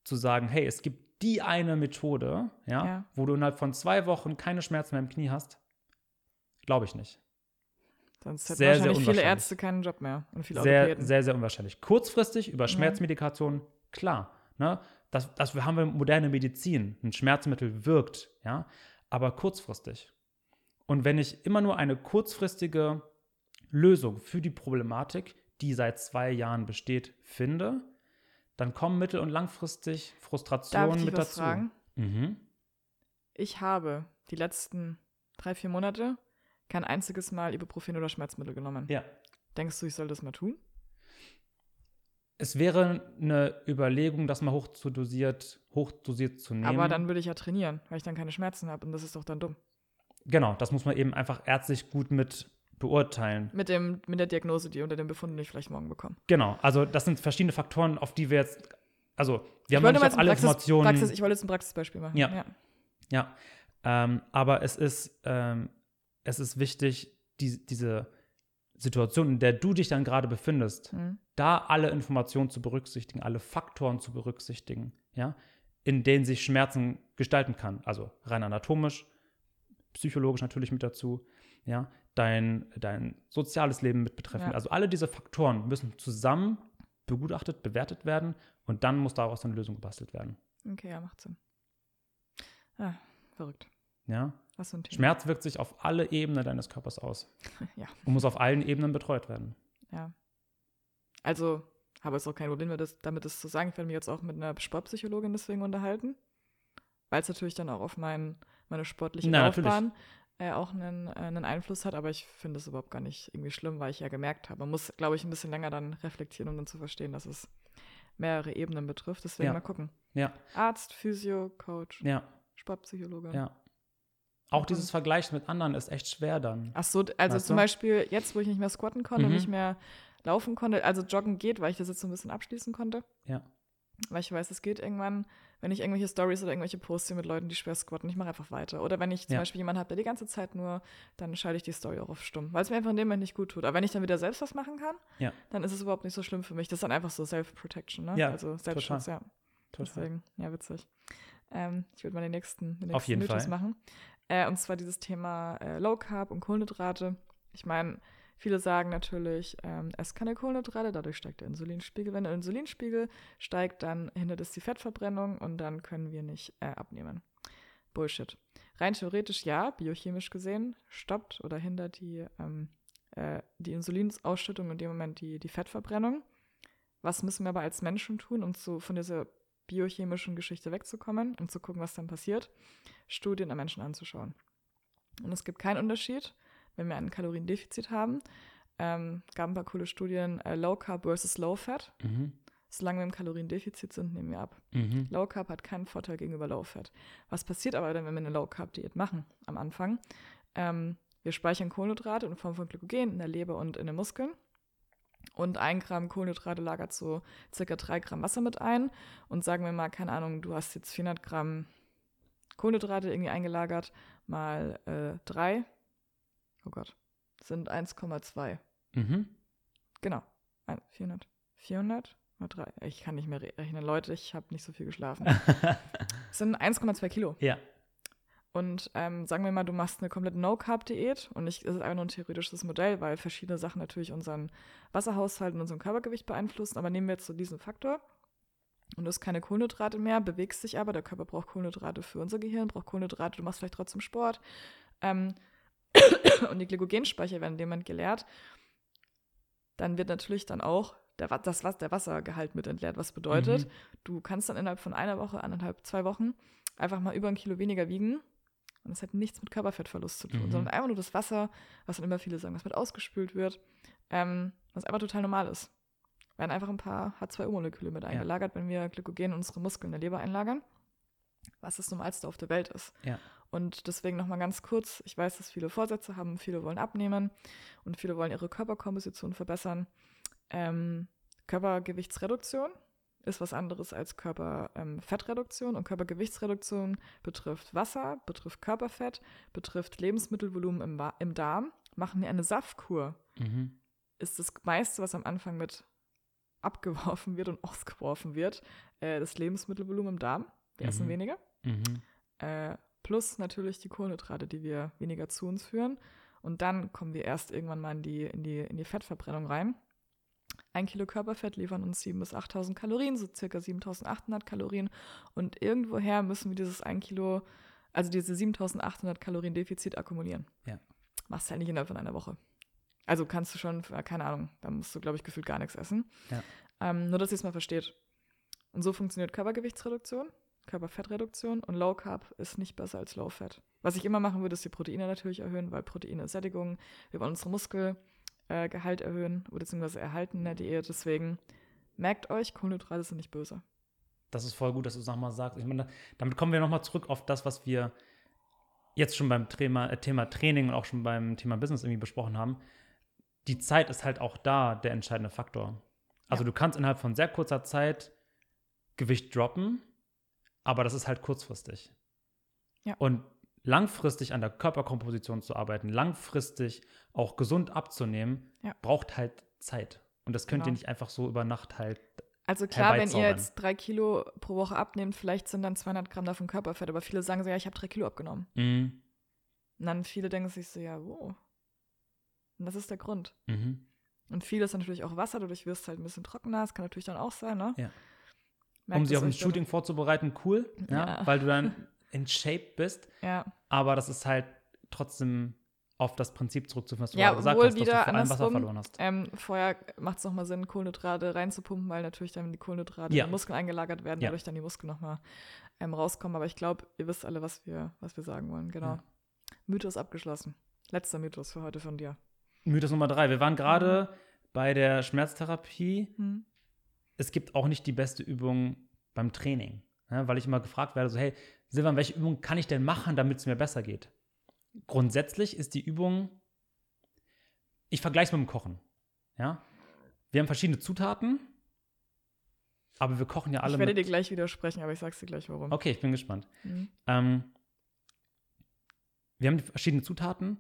zu sagen, hey, es gibt die eine Methode, ja, ja, wo du innerhalb von zwei Wochen keine Schmerzen mehr im Knie hast, glaube ich nicht. Sonst hätten sehr, wahrscheinlich sehr viele Ärzte keinen Job mehr und viele sehr, Sehr, sehr unwahrscheinlich. Kurzfristig über Schmerzmedikation, klar. Ne? Das, das haben wir moderne Medizin. Ein Schmerzmittel wirkt, ja, aber kurzfristig. Und wenn ich immer nur eine kurzfristige Lösung für die Problematik, die seit zwei Jahren besteht, finde, dann kommen mittel- und langfristig Frustrationen mit dazu. Mhm. Ich habe die letzten drei, vier Monate kein einziges Mal Ibuprofen oder Schmerzmittel genommen. Ja. Denkst du, ich soll das mal tun? Es wäre eine Überlegung, das mal hochdosiert, hochdosiert zu nehmen. Aber dann würde ich ja trainieren, weil ich dann keine Schmerzen habe und das ist doch dann dumm. Genau, das muss man eben einfach ärztlich gut mit beurteilen. Mit, dem, mit der Diagnose, die unter dem Befund ich vielleicht morgen bekomme. Genau, also das sind verschiedene Faktoren, auf die wir jetzt, also wir ich haben nicht auf alle Praxis, Informationen. Praxis, ich wollte jetzt ein Praxisbeispiel machen. Ja, ja. ja. Ähm, aber es ist, ähm, es ist wichtig, die, diese Situation, in der du dich dann gerade befindest, mhm. da alle Informationen zu berücksichtigen, alle Faktoren zu berücksichtigen, ja, in denen sich Schmerzen gestalten kann. Also rein anatomisch, psychologisch natürlich mit dazu, ja, dein, dein soziales Leben mit betreffen. Ja. Also alle diese Faktoren müssen zusammen begutachtet, bewertet werden und dann muss daraus eine Lösung gebastelt werden. Okay, ja, macht Sinn. Ah, verrückt. Ja. Was so. Schmerz wirkt sich auf alle Ebenen deines Körpers aus. (laughs) ja. Und muss auf allen Ebenen betreut werden. Ja. Also habe es auch kein Problem das, damit, das zu sagen. Ich werde mich jetzt auch mit einer Sportpsychologin deswegen unterhalten, weil es natürlich dann auch auf mein, meine sportliche Na, Laufbahn äh, auch einen, äh, einen Einfluss hat, aber ich finde es überhaupt gar nicht irgendwie schlimm, weil ich ja gemerkt habe, man muss, glaube ich, ein bisschen länger dann reflektieren, um dann zu verstehen, dass es mehrere Ebenen betrifft. Deswegen ja. mal gucken. Ja. Arzt, Physio, Coach, ja. Sportpsychologe. Ja. Auch dieses Vergleichen mit anderen ist echt schwer dann. Ach so, also weißt zum du? Beispiel jetzt, wo ich nicht mehr squatten konnte mhm. und nicht mehr laufen konnte, also joggen geht, weil ich das jetzt so ein bisschen abschließen konnte. Ja. Weil ich weiß, es geht irgendwann, wenn ich irgendwelche Stories oder irgendwelche Posts sehe mit Leuten, die schwer squatten, ich mache einfach weiter. Oder wenn ich zum ja. Beispiel jemanden habe, der die ganze Zeit nur, dann schalte ich die Story auch auf stumm, weil es mir einfach in dem Moment nicht gut tut. Aber wenn ich dann wieder selbst was machen kann, ja. dann ist es überhaupt nicht so schlimm für mich. Das ist dann einfach so Self-Protection, ne? Ja, also Selbstschutz, total. ja. Total. Deswegen, ja, witzig. Ähm, ich würde mal den nächsten, den nächsten Mythos machen. Äh, und zwar dieses Thema äh, Low Carb und Kohlenhydrate. Ich meine, Viele sagen natürlich, ähm, ess keine Kohlenhydrate, dadurch steigt der Insulinspiegel. Wenn der Insulinspiegel steigt, dann hindert es die Fettverbrennung und dann können wir nicht äh, abnehmen. Bullshit. Rein theoretisch ja, biochemisch gesehen, stoppt oder hindert die, ähm, äh, die Insulinausschüttung in dem Moment die, die Fettverbrennung. Was müssen wir aber als Menschen tun, um so von dieser biochemischen Geschichte wegzukommen und zu gucken, was dann passiert? Studien an Menschen anzuschauen. Und es gibt keinen Unterschied, wenn wir ein Kaloriendefizit haben. Ähm, gab ein paar coole Studien, äh, Low Carb versus Low Fat. Mhm. Solange wir im Kaloriendefizit sind, nehmen wir ab. Mhm. Low Carb hat keinen Vorteil gegenüber Low Fat. Was passiert aber dann, wenn wir eine Low Carb Diät machen am Anfang? Ähm, wir speichern Kohlenhydrate in Form von Glykogen in der Leber und in den Muskeln. Und ein Gramm Kohlenhydrate lagert so circa drei Gramm Wasser mit ein. Und sagen wir mal, keine Ahnung, du hast jetzt 400 Gramm Kohlenhydrate irgendwie eingelagert, mal äh, drei. Oh Gott, sind 1,2. Mhm. Genau. 400. 400 mal drei. Ich kann nicht mehr rechnen. Leute, ich habe nicht so viel geschlafen. (laughs) sind 1,2 Kilo. Ja. Und ähm, sagen wir mal, du machst eine komplette No-Carb-Diät und ich, das ist einfach nur ein theoretisches Modell, weil verschiedene Sachen natürlich unseren Wasserhaushalt und unseren Körpergewicht beeinflussen. Aber nehmen wir jetzt so diesen Faktor und du hast keine Kohlenhydrate mehr, bewegst dich aber, der Körper braucht Kohlenhydrate für unser Gehirn, braucht Kohlenhydrate, du machst vielleicht trotzdem Sport. Ähm, (coughs) und die Glykogenspeicher werden Moment geleert. Dann wird natürlich dann auch der, das, was, der Wassergehalt mit entleert. Was bedeutet, mhm. du kannst dann innerhalb von einer Woche, anderthalb, zwei Wochen einfach mal über ein Kilo weniger wiegen. Und das hat nichts mit Körperfettverlust zu tun, mhm. sondern einfach nur das Wasser, was dann immer viele sagen, was mit ausgespült wird, ähm, was einfach total normal ist. Werden einfach ein paar H2O-Moleküle mit eingelagert, ja. wenn wir Glykogen in unsere Muskeln in der Leber einlagern, was das Normalste auf der Welt ist. Ja. Und deswegen nochmal ganz kurz, ich weiß, dass viele Vorsätze haben, viele wollen abnehmen und viele wollen ihre Körperkomposition verbessern. Ähm, Körpergewichtsreduktion ist was anderes als Körperfettreduktion. Ähm, und Körpergewichtsreduktion betrifft Wasser, betrifft Körperfett, betrifft Lebensmittelvolumen im, im Darm. Machen wir eine Saftkur, mhm. ist das meiste, was am Anfang mit abgeworfen wird und ausgeworfen wird, äh, das Lebensmittelvolumen im Darm. Wir mhm. essen weniger. Mhm. Äh, plus natürlich die Kohlenhydrate, die wir weniger zu uns führen. Und dann kommen wir erst irgendwann mal in die, in die, in die Fettverbrennung rein. Ein Kilo Körperfett liefern uns 7.000 bis 8.000 Kalorien, so circa 7.800 Kalorien. Und irgendwoher müssen wir dieses 1 Kilo, also diese 7.800 Kalorien Defizit akkumulieren. Ja. Machst du halt nicht innerhalb von einer Woche. Also kannst du schon, keine Ahnung, da musst du, glaube ich, gefühlt gar nichts essen. Ja. Ähm, nur, dass ihr es mal versteht. Und so funktioniert Körpergewichtsreduktion, Körperfettreduktion und Low Carb ist nicht besser als Low Fat. Was ich immer machen würde, ist die Proteine natürlich erhöhen, weil Proteine Sättigung. Wir wollen unsere Muskel äh, Gehalt erhöhen beziehungsweise erhalten in der Diät. Deswegen merkt euch, Kohlenhydrate sind nicht böse. Das ist voll gut, dass du es nochmal sagst. Ich meine, damit kommen wir nochmal zurück auf das, was wir jetzt schon beim Thema, äh, Thema Training und auch schon beim Thema Business irgendwie besprochen haben. Die Zeit ist halt auch da der entscheidende Faktor. Also ja. du kannst innerhalb von sehr kurzer Zeit Gewicht droppen, aber das ist halt kurzfristig. Ja. Und langfristig an der Körperkomposition zu arbeiten, langfristig auch gesund abzunehmen, ja. braucht halt Zeit. Und das könnt genau. ihr nicht einfach so über Nacht halt. Also klar, wenn ihr jetzt drei Kilo pro Woche abnehmt, vielleicht sind dann 200 Gramm davon Körperfett, aber viele sagen so, ja, ich habe drei Kilo abgenommen. Mhm. Und dann viele denken sich so, ja, wo? Und das ist der Grund. Mhm. Und viel ist natürlich auch Wasser, dadurch wirst du halt ein bisschen trockener, das kann natürlich dann auch sein, ne? Ja. Merkt um sich auf ein Shooting vorzubereiten, cool, ja, ja, weil du dann (laughs) in Shape bist. Ja. Aber das ist halt trotzdem auf das Prinzip zurückzuführen, was du ja, gesagt hast, dass du vor allem Wasser verloren hast. Ähm, vorher macht es nochmal Sinn, Kohlenhydrate reinzupumpen, weil natürlich dann die Kohlenhydrate ja. in die Muskeln eingelagert werden, dadurch dann die Muskeln nochmal ähm, rauskommen. Aber ich glaube, ihr wisst alle, was wir, was wir sagen wollen. Genau. Ja. Mythos abgeschlossen. Letzter Mythos für heute von dir. Mythos Nummer drei. Wir waren gerade mhm. bei der Schmerztherapie. Mhm. Es gibt auch nicht die beste Übung beim Training. Ja, weil ich immer gefragt werde, so, hey, Silvan, welche Übung kann ich denn machen, damit es mir besser geht? Grundsätzlich ist die Übung, ich vergleiche es mit dem Kochen. Ja? Wir haben verschiedene Zutaten, aber wir kochen ja alle. Ich werde dir gleich widersprechen, aber ich sag's dir gleich warum. Okay, ich bin gespannt. Mhm. Ähm, wir haben verschiedene Zutaten,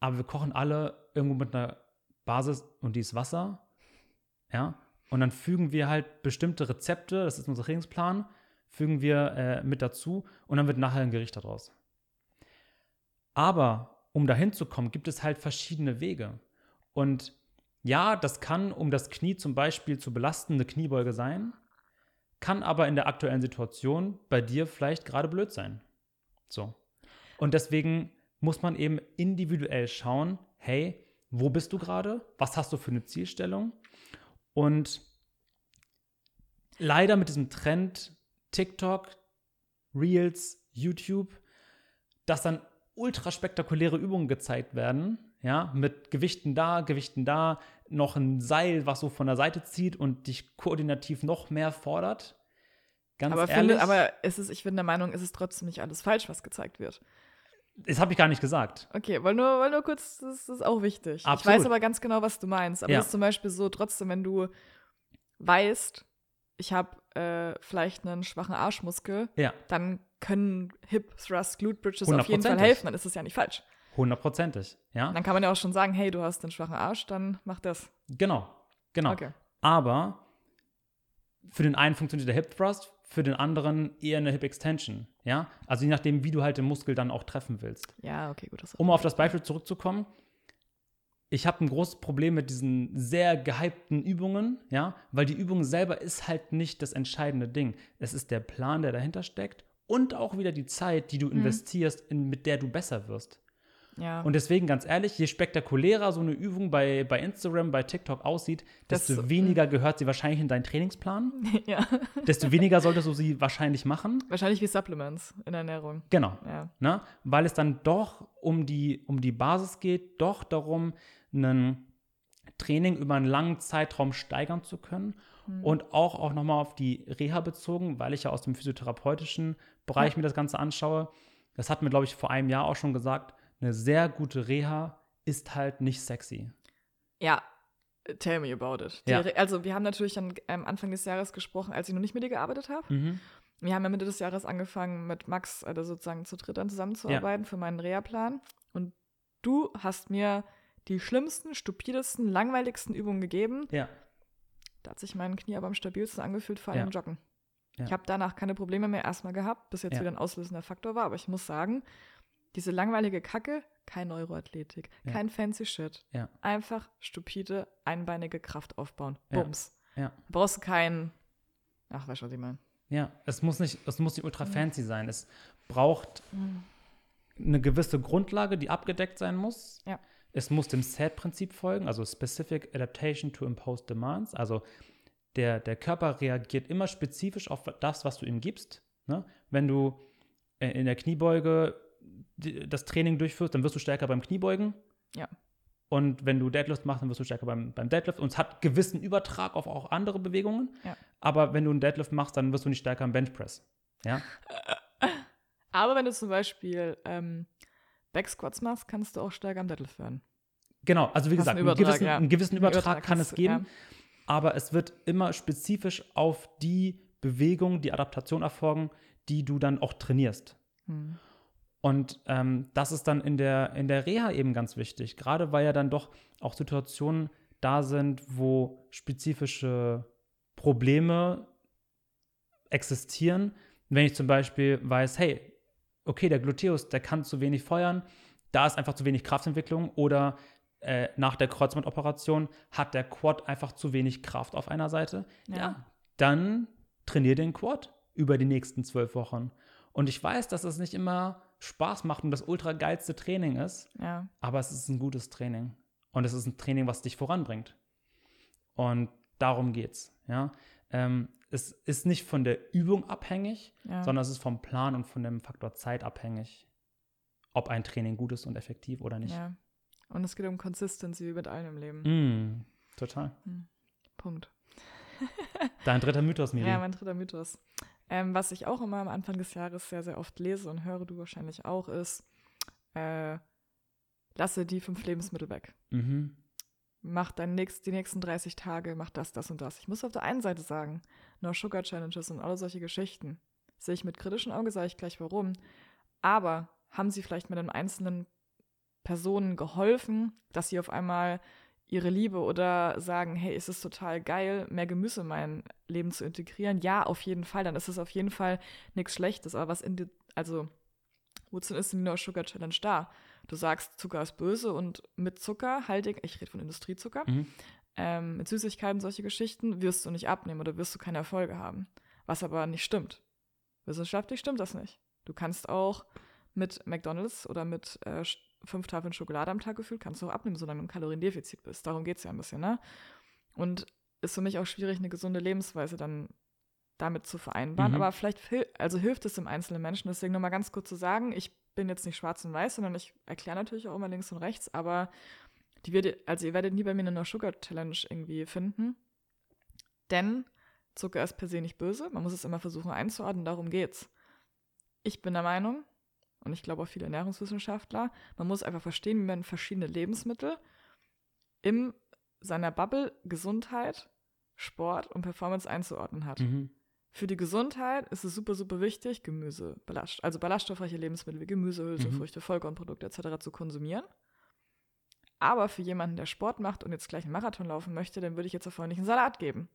aber wir kochen alle irgendwo mit einer Basis und die ist Wasser. Ja. Und dann fügen wir halt bestimmte Rezepte, das ist unser Trainingsplan, fügen wir äh, mit dazu und dann wird nachher ein Gericht daraus. Aber um dahin zu kommen, gibt es halt verschiedene Wege. Und ja, das kann, um das Knie zum Beispiel zu belasten, eine Kniebeuge sein, kann aber in der aktuellen Situation bei dir vielleicht gerade blöd sein. So. Und deswegen muss man eben individuell schauen, hey, wo bist du gerade? Was hast du für eine Zielstellung? Und leider mit diesem Trend TikTok, Reels, YouTube, dass dann ultra spektakuläre Übungen gezeigt werden, ja, mit Gewichten da, Gewichten da, noch ein Seil, was so von der Seite zieht und dich koordinativ noch mehr fordert. Ganz aber ehrlich. Finde, aber es ist, ich bin der Meinung, es ist trotzdem nicht alles falsch, was gezeigt wird. Das habe ich gar nicht gesagt. Okay, weil nur, weil nur kurz, das ist auch wichtig. Absolut. Ich weiß aber ganz genau, was du meinst. Aber ja. das ist zum Beispiel so, trotzdem, wenn du weißt, ich habe äh, vielleicht einen schwachen Arschmuskel, ja. dann können Hip, Thrust, Glute Bridges auf jeden Fall helfen. Dann ist es ja nicht falsch. Hundertprozentig, ja. Dann kann man ja auch schon sagen, hey, du hast einen schwachen Arsch, dann mach das. Genau, genau. Okay. Aber für den einen funktioniert der Hip Thrust, für den anderen eher eine Hip Extension, ja. Also je nachdem, wie du halt den Muskel dann auch treffen willst. Ja, okay, gut. um auf das Beispiel zurückzukommen, ich habe ein großes Problem mit diesen sehr gehypten Übungen, ja, weil die Übung selber ist halt nicht das entscheidende Ding. Es ist der Plan, der dahinter steckt und auch wieder die Zeit, die du mhm. investierst, in, mit der du besser wirst. Ja. Und deswegen, ganz ehrlich, je spektakulärer so eine Übung bei, bei Instagram, bei TikTok aussieht, desto das, weniger gehört sie wahrscheinlich in deinen Trainingsplan. (laughs) Ja. Desto weniger solltest du sie wahrscheinlich machen. Wahrscheinlich wie Supplements in Ernährung. Genau. Ja. Ne? Weil es dann doch um die, um die Basis geht, doch darum, ein Training über einen langen Zeitraum steigern zu können. Mhm. Und auch, auch nochmal auf die Reha bezogen, weil ich ja aus dem physiotherapeutischen Bereich ja. mir das Ganze anschaue. Das hat mir, glaube ich, vor einem Jahr auch schon gesagt, eine sehr gute Reha ist halt nicht sexy. Ja, tell me about it. Ja. also wir haben natürlich am ähm, Anfang des Jahres gesprochen, als ich noch nicht mit dir gearbeitet habe. Mhm. Wir haben ja Mitte des Jahres angefangen, mit Max also sozusagen zu dritt dann zusammenzuarbeiten ja. für meinen Reha-Plan. Und du hast mir die schlimmsten, stupidesten, langweiligsten Übungen gegeben. Ja. Da hat sich mein Knie aber am stabilsten angefühlt, vor allem ja. Joggen. Ja. Ich habe danach keine Probleme mehr erstmal gehabt, bis jetzt wieder ein auslösender Faktor war. Aber ich muss sagen, diese langweilige Kacke, kein Neuroathletik, ja. kein fancy Shit. Ja. Einfach stupide, einbeinige Kraft aufbauen. Bums. Ja. Du brauchst kein. Ach, weißt du, was ich meine? Ja, es muss nicht, es muss nicht ultra fancy sein. Es braucht mhm. eine gewisse Grundlage, die abgedeckt sein muss. Ja. Es muss dem SAT-Prinzip folgen, also Specific Adaptation to Imposed Demands. Also der, der Körper reagiert immer spezifisch auf das, was du ihm gibst. Ne? Wenn du äh, in der Kniebeuge das Training durchführst, dann wirst du stärker beim Kniebeugen. Ja. Und wenn du Deadlift machst, dann wirst du stärker beim, beim Deadlift. Und es hat gewissen Übertrag auf auch andere Bewegungen. Ja. Aber wenn du einen Deadlift machst, dann wirst du nicht stärker im Benchpress. Ja. (laughs) Aber wenn du zum Beispiel ähm, Backsquats machst, kannst du auch stärker am Deadlift werden. Genau, also wie Hast gesagt, einen, einen, gewissen, ja. einen gewissen Übertrag, Übertrag kann es geben. Ja. Aber es wird immer spezifisch auf die Bewegung, die Adaptation erfolgen, die du dann auch trainierst. Hm. Und ähm, das ist dann in der, in der Reha eben ganz wichtig, gerade weil ja dann doch auch Situationen da sind, wo spezifische Probleme existieren. Wenn ich zum Beispiel weiß, hey, okay, der Gluteus, der kann zu wenig feuern, da ist einfach zu wenig Kraftentwicklung oder äh, nach der Kreuzbandoperation hat der Quad einfach zu wenig Kraft auf einer Seite, ja, ja dann trainier den Quad über die nächsten zwölf Wochen. Und ich weiß, dass es nicht immer Spaß macht und das ultra geilste Training ist. Ja. Aber es ist ein gutes Training. Und es ist ein Training, was dich voranbringt. Und darum geht's. Ja. Ähm, es ist nicht von der Übung abhängig, ja. sondern es ist vom Plan und von dem Faktor Zeit abhängig, ob ein Training gut ist und effektiv oder nicht. Ja. Und es geht um Consistency wie mit allem im Leben. Mm, total. Hm. Punkt. (laughs) Dein dritter Mythos, Miri. Ja, mein dritter Mythos. Ähm, was ich auch immer am Anfang des Jahres sehr, sehr oft lese und höre, du wahrscheinlich auch, ist, äh, lasse die fünf Lebensmittel weg. Mhm. Mach dein nächst, die nächsten 30 Tage, mach das, das und das. Ich muss auf der einen Seite sagen, No Sugar Challenges und alle solche Geschichten sehe ich mit kritischem Auge, sage ich gleich warum. Aber haben sie vielleicht mit einem einzelnen Personen geholfen, dass sie auf einmal ihre Liebe oder sagen, hey, ist es total geil, mehr Gemüse in mein Leben zu integrieren? Ja, auf jeden Fall. Dann ist es auf jeden Fall nichts Schlechtes. Aber was in die, also, wozu ist die No Sugar Challenge da? Du sagst, Zucker ist böse und mit Zucker, haltig, ich rede von Industriezucker, mhm. ähm, mit Süßigkeiten, solche Geschichten, wirst du nicht abnehmen oder wirst du keine Erfolge haben. Was aber nicht stimmt. Wissenschaftlich stimmt das nicht. Du kannst auch mit McDonalds oder mit äh, fünf Tafeln Schokolade am Tag gefühlt, kannst du auch abnehmen, solange du im Kaloriendefizit bist. Darum geht es ja ein bisschen, ne? Und ist für mich auch schwierig, eine gesunde Lebensweise dann damit zu vereinbaren. Mhm. Aber vielleicht also hilft es dem einzelnen Menschen. Deswegen nochmal ganz kurz zu sagen, ich bin jetzt nicht schwarz und weiß, sondern ich erkläre natürlich auch immer links und rechts, aber die wird, also ihr werdet nie bei mir eine No Sugar Challenge irgendwie finden. Denn Zucker ist per se nicht böse. Man muss es immer versuchen einzuordnen, darum geht's. Ich bin der Meinung, und ich glaube auch viele Ernährungswissenschaftler, man muss einfach verstehen, wie man verschiedene Lebensmittel in seiner Bubble Gesundheit, Sport und Performance einzuordnen hat. Mhm. Für die Gesundheit ist es super, super wichtig, Gemüse, Ballast, also ballaststoffreiche Lebensmittel wie Gemüse, Hülsenfrüchte, mhm. Vollkornprodukte etc. zu konsumieren. Aber für jemanden, der Sport macht und jetzt gleich einen Marathon laufen möchte, dann würde ich jetzt davor nicht einen Salat geben.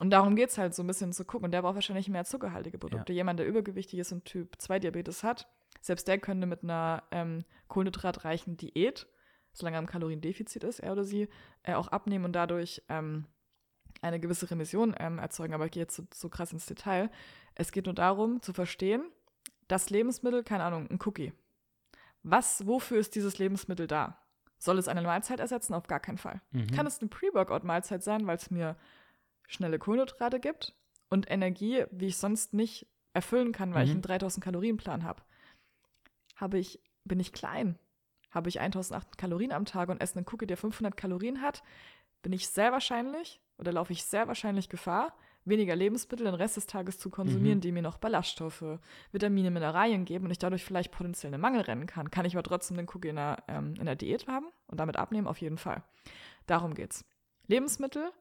Und darum geht es halt so ein bisschen zu gucken. Und der braucht wahrscheinlich mehr zuckerhaltige Produkte. Ja. Jemand, der übergewichtig ist und Typ 2 Diabetes hat, selbst der könnte mit einer ähm, kohlenhydratreichen Diät, solange er im Kaloriendefizit ist, er oder sie, äh, auch abnehmen und dadurch ähm, eine gewisse Remission ähm, erzeugen. Aber ich gehe jetzt so, so krass ins Detail. Es geht nur darum, zu verstehen, das Lebensmittel, keine Ahnung, ein Cookie. Was, wofür ist dieses Lebensmittel da? Soll es eine Mahlzeit ersetzen? Auf gar keinen Fall. Mhm. Kann es eine Pre-Workout-Mahlzeit sein, weil es mir schnelle Kohlenhydrate gibt und Energie, wie ich sonst nicht erfüllen kann, weil mhm. ich einen 3000 Kalorien Plan habe. Habe ich bin ich klein, habe ich 1800 Kalorien am Tag und esse einen Cookie, der 500 Kalorien hat, bin ich sehr wahrscheinlich oder laufe ich sehr wahrscheinlich Gefahr, weniger Lebensmittel den Rest des Tages zu konsumieren, mhm. die mir noch Ballaststoffe, Vitamine, Mineralien geben und ich dadurch vielleicht potenziell einen Mangel rennen kann. Kann ich aber trotzdem den Cookie in der, ähm, in der Diät haben und damit abnehmen? Auf jeden Fall. Darum geht's. Lebensmittel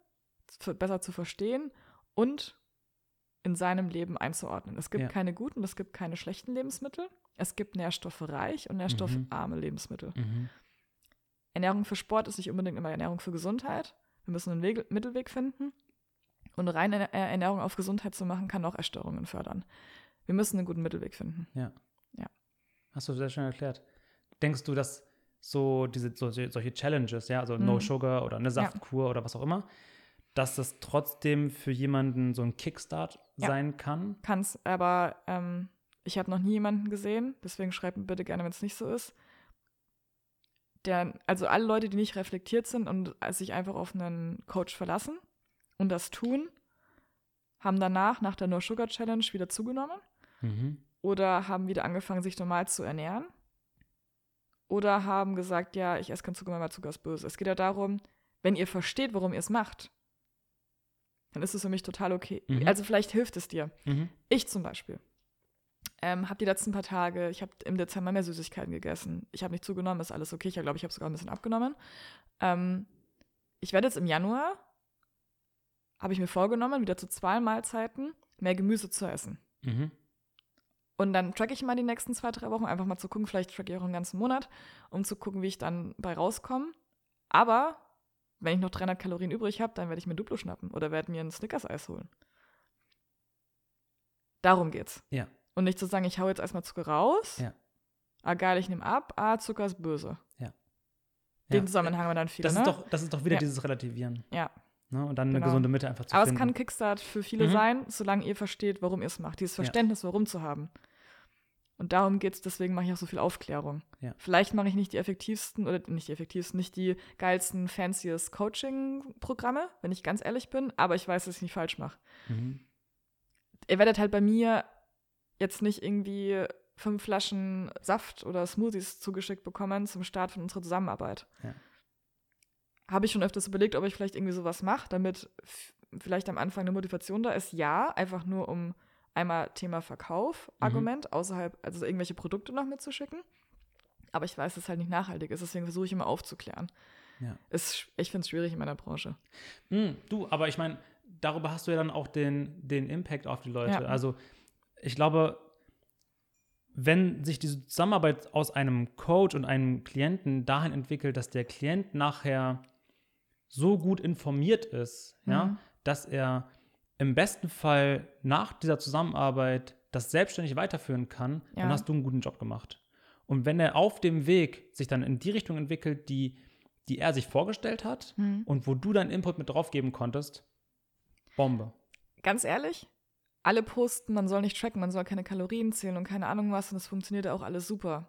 besser zu verstehen und in seinem Leben einzuordnen. Es gibt ja. keine guten, es gibt keine schlechten Lebensmittel. Es gibt nährstoffreich und nährstoffarme mhm. Lebensmittel. Mhm. Ernährung für Sport ist nicht unbedingt immer Ernährung für Gesundheit. Wir müssen einen Weg, Mittelweg finden. Und reine Ernährung auf Gesundheit zu machen, kann auch Essstörungen fördern. Wir müssen einen guten Mittelweg finden. Ja. ja. Hast du sehr schön erklärt. Denkst du, dass so diese so, solche Challenges, ja, also mhm. No Sugar oder eine Saftkur ja. oder was auch immer, dass das trotzdem für jemanden so ein Kickstart ja. sein kann? Kann es, aber ähm, ich habe noch nie jemanden gesehen, deswegen schreibt mir bitte gerne, wenn es nicht so ist. Der, also alle Leute, die nicht reflektiert sind und sich einfach auf einen Coach verlassen und das tun, haben danach, nach der No Sugar Challenge, wieder zugenommen mhm. oder haben wieder angefangen, sich normal zu ernähren oder haben gesagt, ja, ich esse kein Zucker mehr, weil Zucker ist böse. Es geht ja darum, wenn ihr versteht, warum ihr es macht, dann ist es für mich total okay. Mhm. Also vielleicht hilft es dir. Mhm. Ich zum Beispiel ähm, habe die letzten paar Tage, ich habe im Dezember mehr Süßigkeiten gegessen. Ich habe nicht zugenommen, ist alles okay. Ich glaube, ich habe sogar ein bisschen abgenommen. Ähm, ich werde jetzt im Januar, habe ich mir vorgenommen, wieder zu zwei Mahlzeiten mehr Gemüse zu essen. Mhm. Und dann tracke ich mal die nächsten zwei, drei Wochen, einfach mal zu gucken, vielleicht tracke ich auch einen ganzen Monat, um zu gucken, wie ich dann bei rauskomme. Aber wenn ich noch 300 Kalorien übrig habe, dann werde ich mir Duplo schnappen oder werde mir ein Snickers-Eis holen. Darum geht's. Ja. Und nicht zu sagen, ich hau jetzt erstmal Zucker raus. Ja. Ah, geil, ich nehme ab. Ah, Zucker ist böse. Ja. Den ja. Zusammenhang haben wir dann viele. Das, ne? ist doch, das ist doch wieder ja. dieses Relativieren. Ja. Ne? Und dann genau. eine gesunde Mitte einfach zu Aber finden. Aber es kann Kickstart für viele mhm. sein, solange ihr versteht, warum ihr es macht. Dieses Verständnis, warum zu haben. Und darum geht es, deswegen mache ich auch so viel Aufklärung. Ja. Vielleicht mache ich nicht die effektivsten oder nicht die effektivsten, nicht die geilsten, fanciest Coaching-Programme, wenn ich ganz ehrlich bin, aber ich weiß, dass ich nicht falsch mache. Mhm. Ihr werdet halt bei mir jetzt nicht irgendwie fünf Flaschen Saft oder Smoothies zugeschickt bekommen zum Start von unserer Zusammenarbeit. Ja. Habe ich schon öfters überlegt, ob ich vielleicht irgendwie sowas mache, damit vielleicht am Anfang eine Motivation da ist. Ja, einfach nur um Einmal Thema Verkauf, mhm. Argument, mhm. außerhalb, also irgendwelche Produkte noch mitzuschicken. Aber ich weiß, dass es halt nicht nachhaltig ist, deswegen versuche ich immer aufzuklären. Ja. Ist, ich finde es schwierig in meiner Branche. Mm, du, aber ich meine, darüber hast du ja dann auch den, den Impact auf die Leute. Ja. Also ich glaube, wenn sich diese Zusammenarbeit aus einem Coach und einem Klienten dahin entwickelt, dass der Klient nachher so gut informiert ist, mhm. ja, dass er im besten Fall nach dieser Zusammenarbeit das selbstständig weiterführen kann, ja. dann hast du einen guten Job gemacht. Und wenn er auf dem Weg sich dann in die Richtung entwickelt, die, die er sich vorgestellt hat mhm. und wo du deinen Input mit drauf geben konntest, Bombe. Ganz ehrlich, alle posten, man soll nicht tracken, man soll keine Kalorien zählen und keine Ahnung was und das funktioniert ja auch alles super.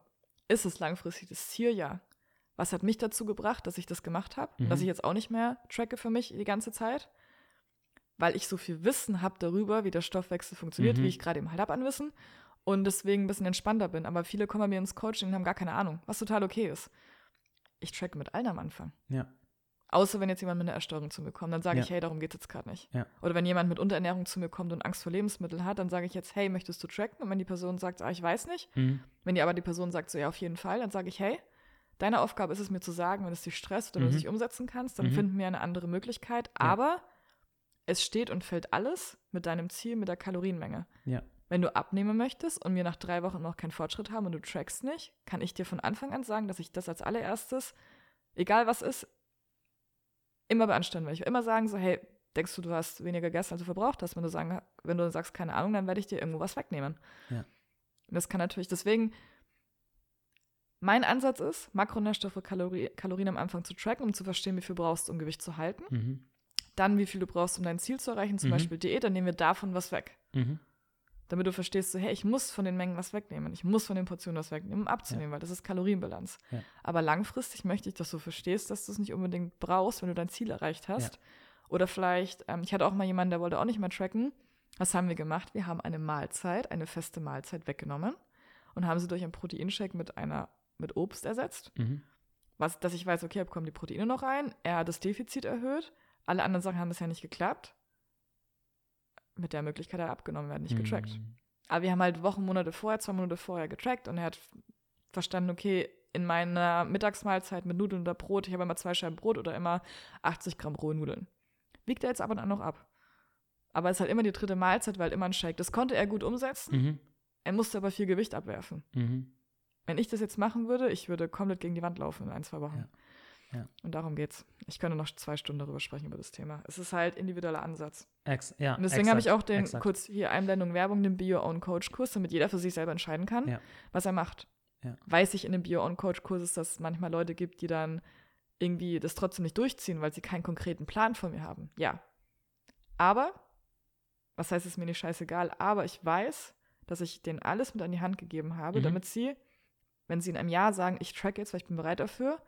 Ist es langfristig das Ziel? Ja. Was hat mich dazu gebracht, dass ich das gemacht habe? Mhm. Dass ich jetzt auch nicht mehr tracke für mich die ganze Zeit? Weil ich so viel Wissen habe darüber, wie der Stoffwechsel funktioniert, mhm. wie ich gerade eben halt habe an Wissen und deswegen ein bisschen entspannter bin. Aber viele kommen bei mir ins Coaching und haben gar keine Ahnung, was total okay ist. Ich tracke mit allen am Anfang. Ja. Außer wenn jetzt jemand mit einer Erstörung zu mir kommt, dann sage ja. ich, hey, darum geht es jetzt gerade nicht. Ja. Oder wenn jemand mit Unterernährung zu mir kommt und Angst vor Lebensmitteln hat, dann sage ich jetzt, hey, möchtest du tracken? Und wenn die Person sagt, ah, ich weiß nicht, mhm. wenn die aber die Person sagt, so ja, auf jeden Fall, dann sage ich, hey, deine Aufgabe ist es mir zu sagen, wenn es dich stresst oder mhm. du es nicht umsetzen kannst, dann mhm. finden wir eine andere Möglichkeit. Ja. Aber es steht und fällt alles mit deinem Ziel, mit der Kalorienmenge. Ja. Wenn du abnehmen möchtest und wir nach drei Wochen noch keinen Fortschritt haben und du trackst nicht, kann ich dir von Anfang an sagen, dass ich das als allererstes, egal was ist, immer beanstanden werde. Ich immer sagen, so, hey, denkst du, du hast weniger gegessen, als du verbraucht hast? Wenn du, sagen, wenn du sagst, keine Ahnung, dann werde ich dir irgendwo was wegnehmen. Ja. Das kann natürlich, deswegen, mein Ansatz ist, Makronährstoffe, Kalori Kalorien am Anfang zu tracken, um zu verstehen, wie viel du brauchst, um Gewicht zu halten. Mhm. Dann, wie viel du brauchst, um dein Ziel zu erreichen, zum mhm. Beispiel Diät, dann nehmen wir davon was weg. Mhm. Damit du verstehst, so, hey, ich muss von den Mengen was wegnehmen. Ich muss von den Portionen was wegnehmen, um abzunehmen, ja. weil das ist Kalorienbilanz. Ja. Aber langfristig möchte ich, dass du verstehst, dass du es nicht unbedingt brauchst, wenn du dein Ziel erreicht hast. Ja. Oder vielleicht, ähm, ich hatte auch mal jemanden, der wollte auch nicht mehr tracken. Was haben wir gemacht? Wir haben eine Mahlzeit, eine feste Mahlzeit weggenommen und haben sie durch einen Proteinshake mit einer mit Obst ersetzt. Mhm. Was, dass ich weiß, okay, er bekommt die Proteine noch rein, er hat das Defizit erhöht, alle anderen Sachen haben bisher nicht geklappt mit der Möglichkeit er abgenommen werden, nicht getrackt. Mhm. Aber wir haben halt Wochen, Monate vorher, zwei Monate vorher getrackt und er hat verstanden, okay, in meiner Mittagsmahlzeit mit Nudeln oder Brot, ich habe immer zwei Scheiben Brot oder immer 80 Gramm rohe Nudeln. Wiegt er jetzt ab und an noch ab. Aber es ist halt immer die dritte Mahlzeit, weil immer ein Shake. Das konnte er gut umsetzen. Mhm. Er musste aber viel Gewicht abwerfen. Mhm. Wenn ich das jetzt machen würde, ich würde komplett gegen die Wand laufen in ein, zwei Wochen. Ja. Ja. Und darum geht's. Ich könnte noch zwei Stunden darüber sprechen, über das Thema. Es ist halt individueller Ansatz. Ex ja, und deswegen habe ich auch den, exakt. kurz hier Einblendung Werbung, den Bio-Own-Coach-Kurs, damit jeder für sich selber entscheiden kann, ja. was er macht. Ja. Weiß ich in dem Bio-Own-Coach-Kurs ist, dass es manchmal Leute gibt, die dann irgendwie das trotzdem nicht durchziehen, weil sie keinen konkreten Plan von mir haben. Ja. Aber, was heißt, es ist mir nicht scheißegal, aber ich weiß, dass ich denen alles mit an die Hand gegeben habe, mhm. damit sie, wenn sie in einem Jahr sagen, ich track jetzt, weil ich bin bereit dafür,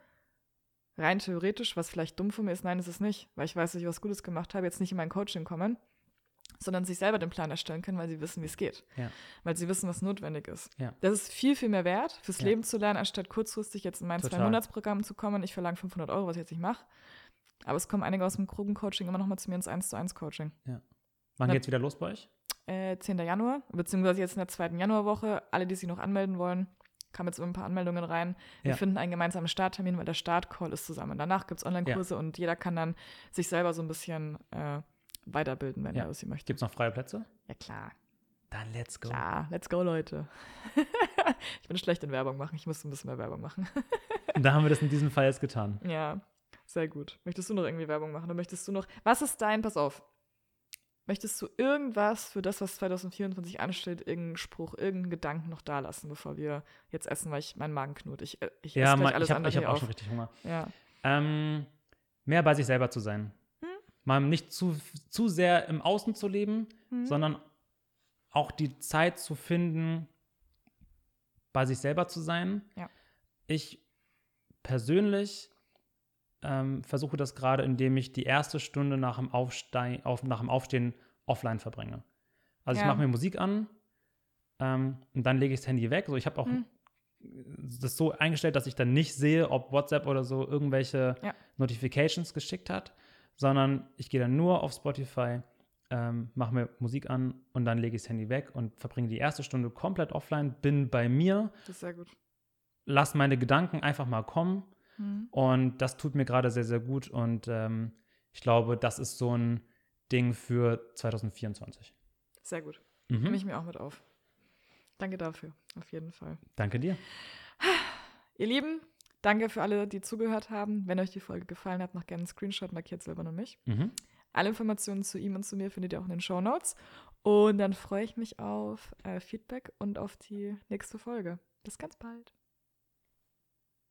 rein theoretisch, was vielleicht dumm von mir ist, nein, ist es nicht, weil ich weiß, dass ich was Gutes gemacht habe, jetzt nicht in mein Coaching kommen, sondern sich selber den Plan erstellen können, weil sie wissen, wie es geht. Ja. Weil sie wissen, was notwendig ist. Ja. Das ist viel, viel mehr wert, fürs ja. Leben zu lernen, anstatt kurzfristig jetzt in mein Zwei-Monats-Programm zu kommen. Ich verlange 500 Euro, was ich jetzt nicht mache. Aber es kommen einige aus dem Gruppencoaching immer noch mal zu mir ins 1 zu 1 Coaching. Ja. Wann geht's wieder los bei euch? Äh, 10. Januar, beziehungsweise jetzt in der zweiten Januarwoche. Alle, die sich noch anmelden wollen, kamen jetzt ein paar Anmeldungen rein. Wir ja. finden einen gemeinsamen Starttermin, weil der Startcall ist zusammen. Danach gibt es Online-Kurse ja. und jeder kann dann sich selber so ein bisschen äh, weiterbilden, wenn ja. er das möchte. Gibt es noch freie Plätze? Ja, klar. Dann let's go. Ja, let's go, Leute. (laughs) ich bin schlecht in Werbung machen. Ich muss ein bisschen mehr Werbung machen. da haben wir das in diesem Fall jetzt getan. (laughs) Ja, sehr gut. Möchtest du noch irgendwie Werbung machen? Oder möchtest du noch. Was ist dein, pass auf, Möchtest du irgendwas für das, was 2024 ansteht, irgendeinen Spruch, irgendeinen Gedanken noch da lassen, bevor wir jetzt essen, weil ich meinen Magen knurrt? Ich, äh, ich ja, esse alles ich habe hab auch schon richtig Hunger. Ja. Ähm, mehr bei sich selber zu sein. Hm? Mal nicht zu, zu sehr im Außen zu leben, hm? sondern auch die Zeit zu finden, bei sich selber zu sein. Ja. Ich persönlich ähm, versuche das gerade, indem ich die erste Stunde nach dem, Aufstein, auf, nach dem Aufstehen offline verbringe. Also ja. ich mache mir Musik an ähm, und dann lege ich das Handy weg. Also ich habe auch hm. das so eingestellt, dass ich dann nicht sehe, ob WhatsApp oder so irgendwelche ja. Notifications geschickt hat, sondern ich gehe dann nur auf Spotify, ähm, mache mir Musik an und dann lege ich das Handy weg und verbringe die erste Stunde komplett offline, bin bei mir. Das ist sehr gut. Lass meine Gedanken einfach mal kommen Mhm. Und das tut mir gerade sehr, sehr gut. Und ähm, ich glaube, das ist so ein Ding für 2024. Sehr gut. Mhm. Nehme ich mir auch mit auf. Danke dafür, auf jeden Fall. Danke dir. Ihr Lieben, danke für alle, die zugehört haben. Wenn euch die Folge gefallen hat, macht gerne einen Screenshot, markiert Silber und mich. Mhm. Alle Informationen zu ihm und zu mir findet ihr auch in den Show Notes. Und dann freue ich mich auf äh, Feedback und auf die nächste Folge. Bis ganz bald.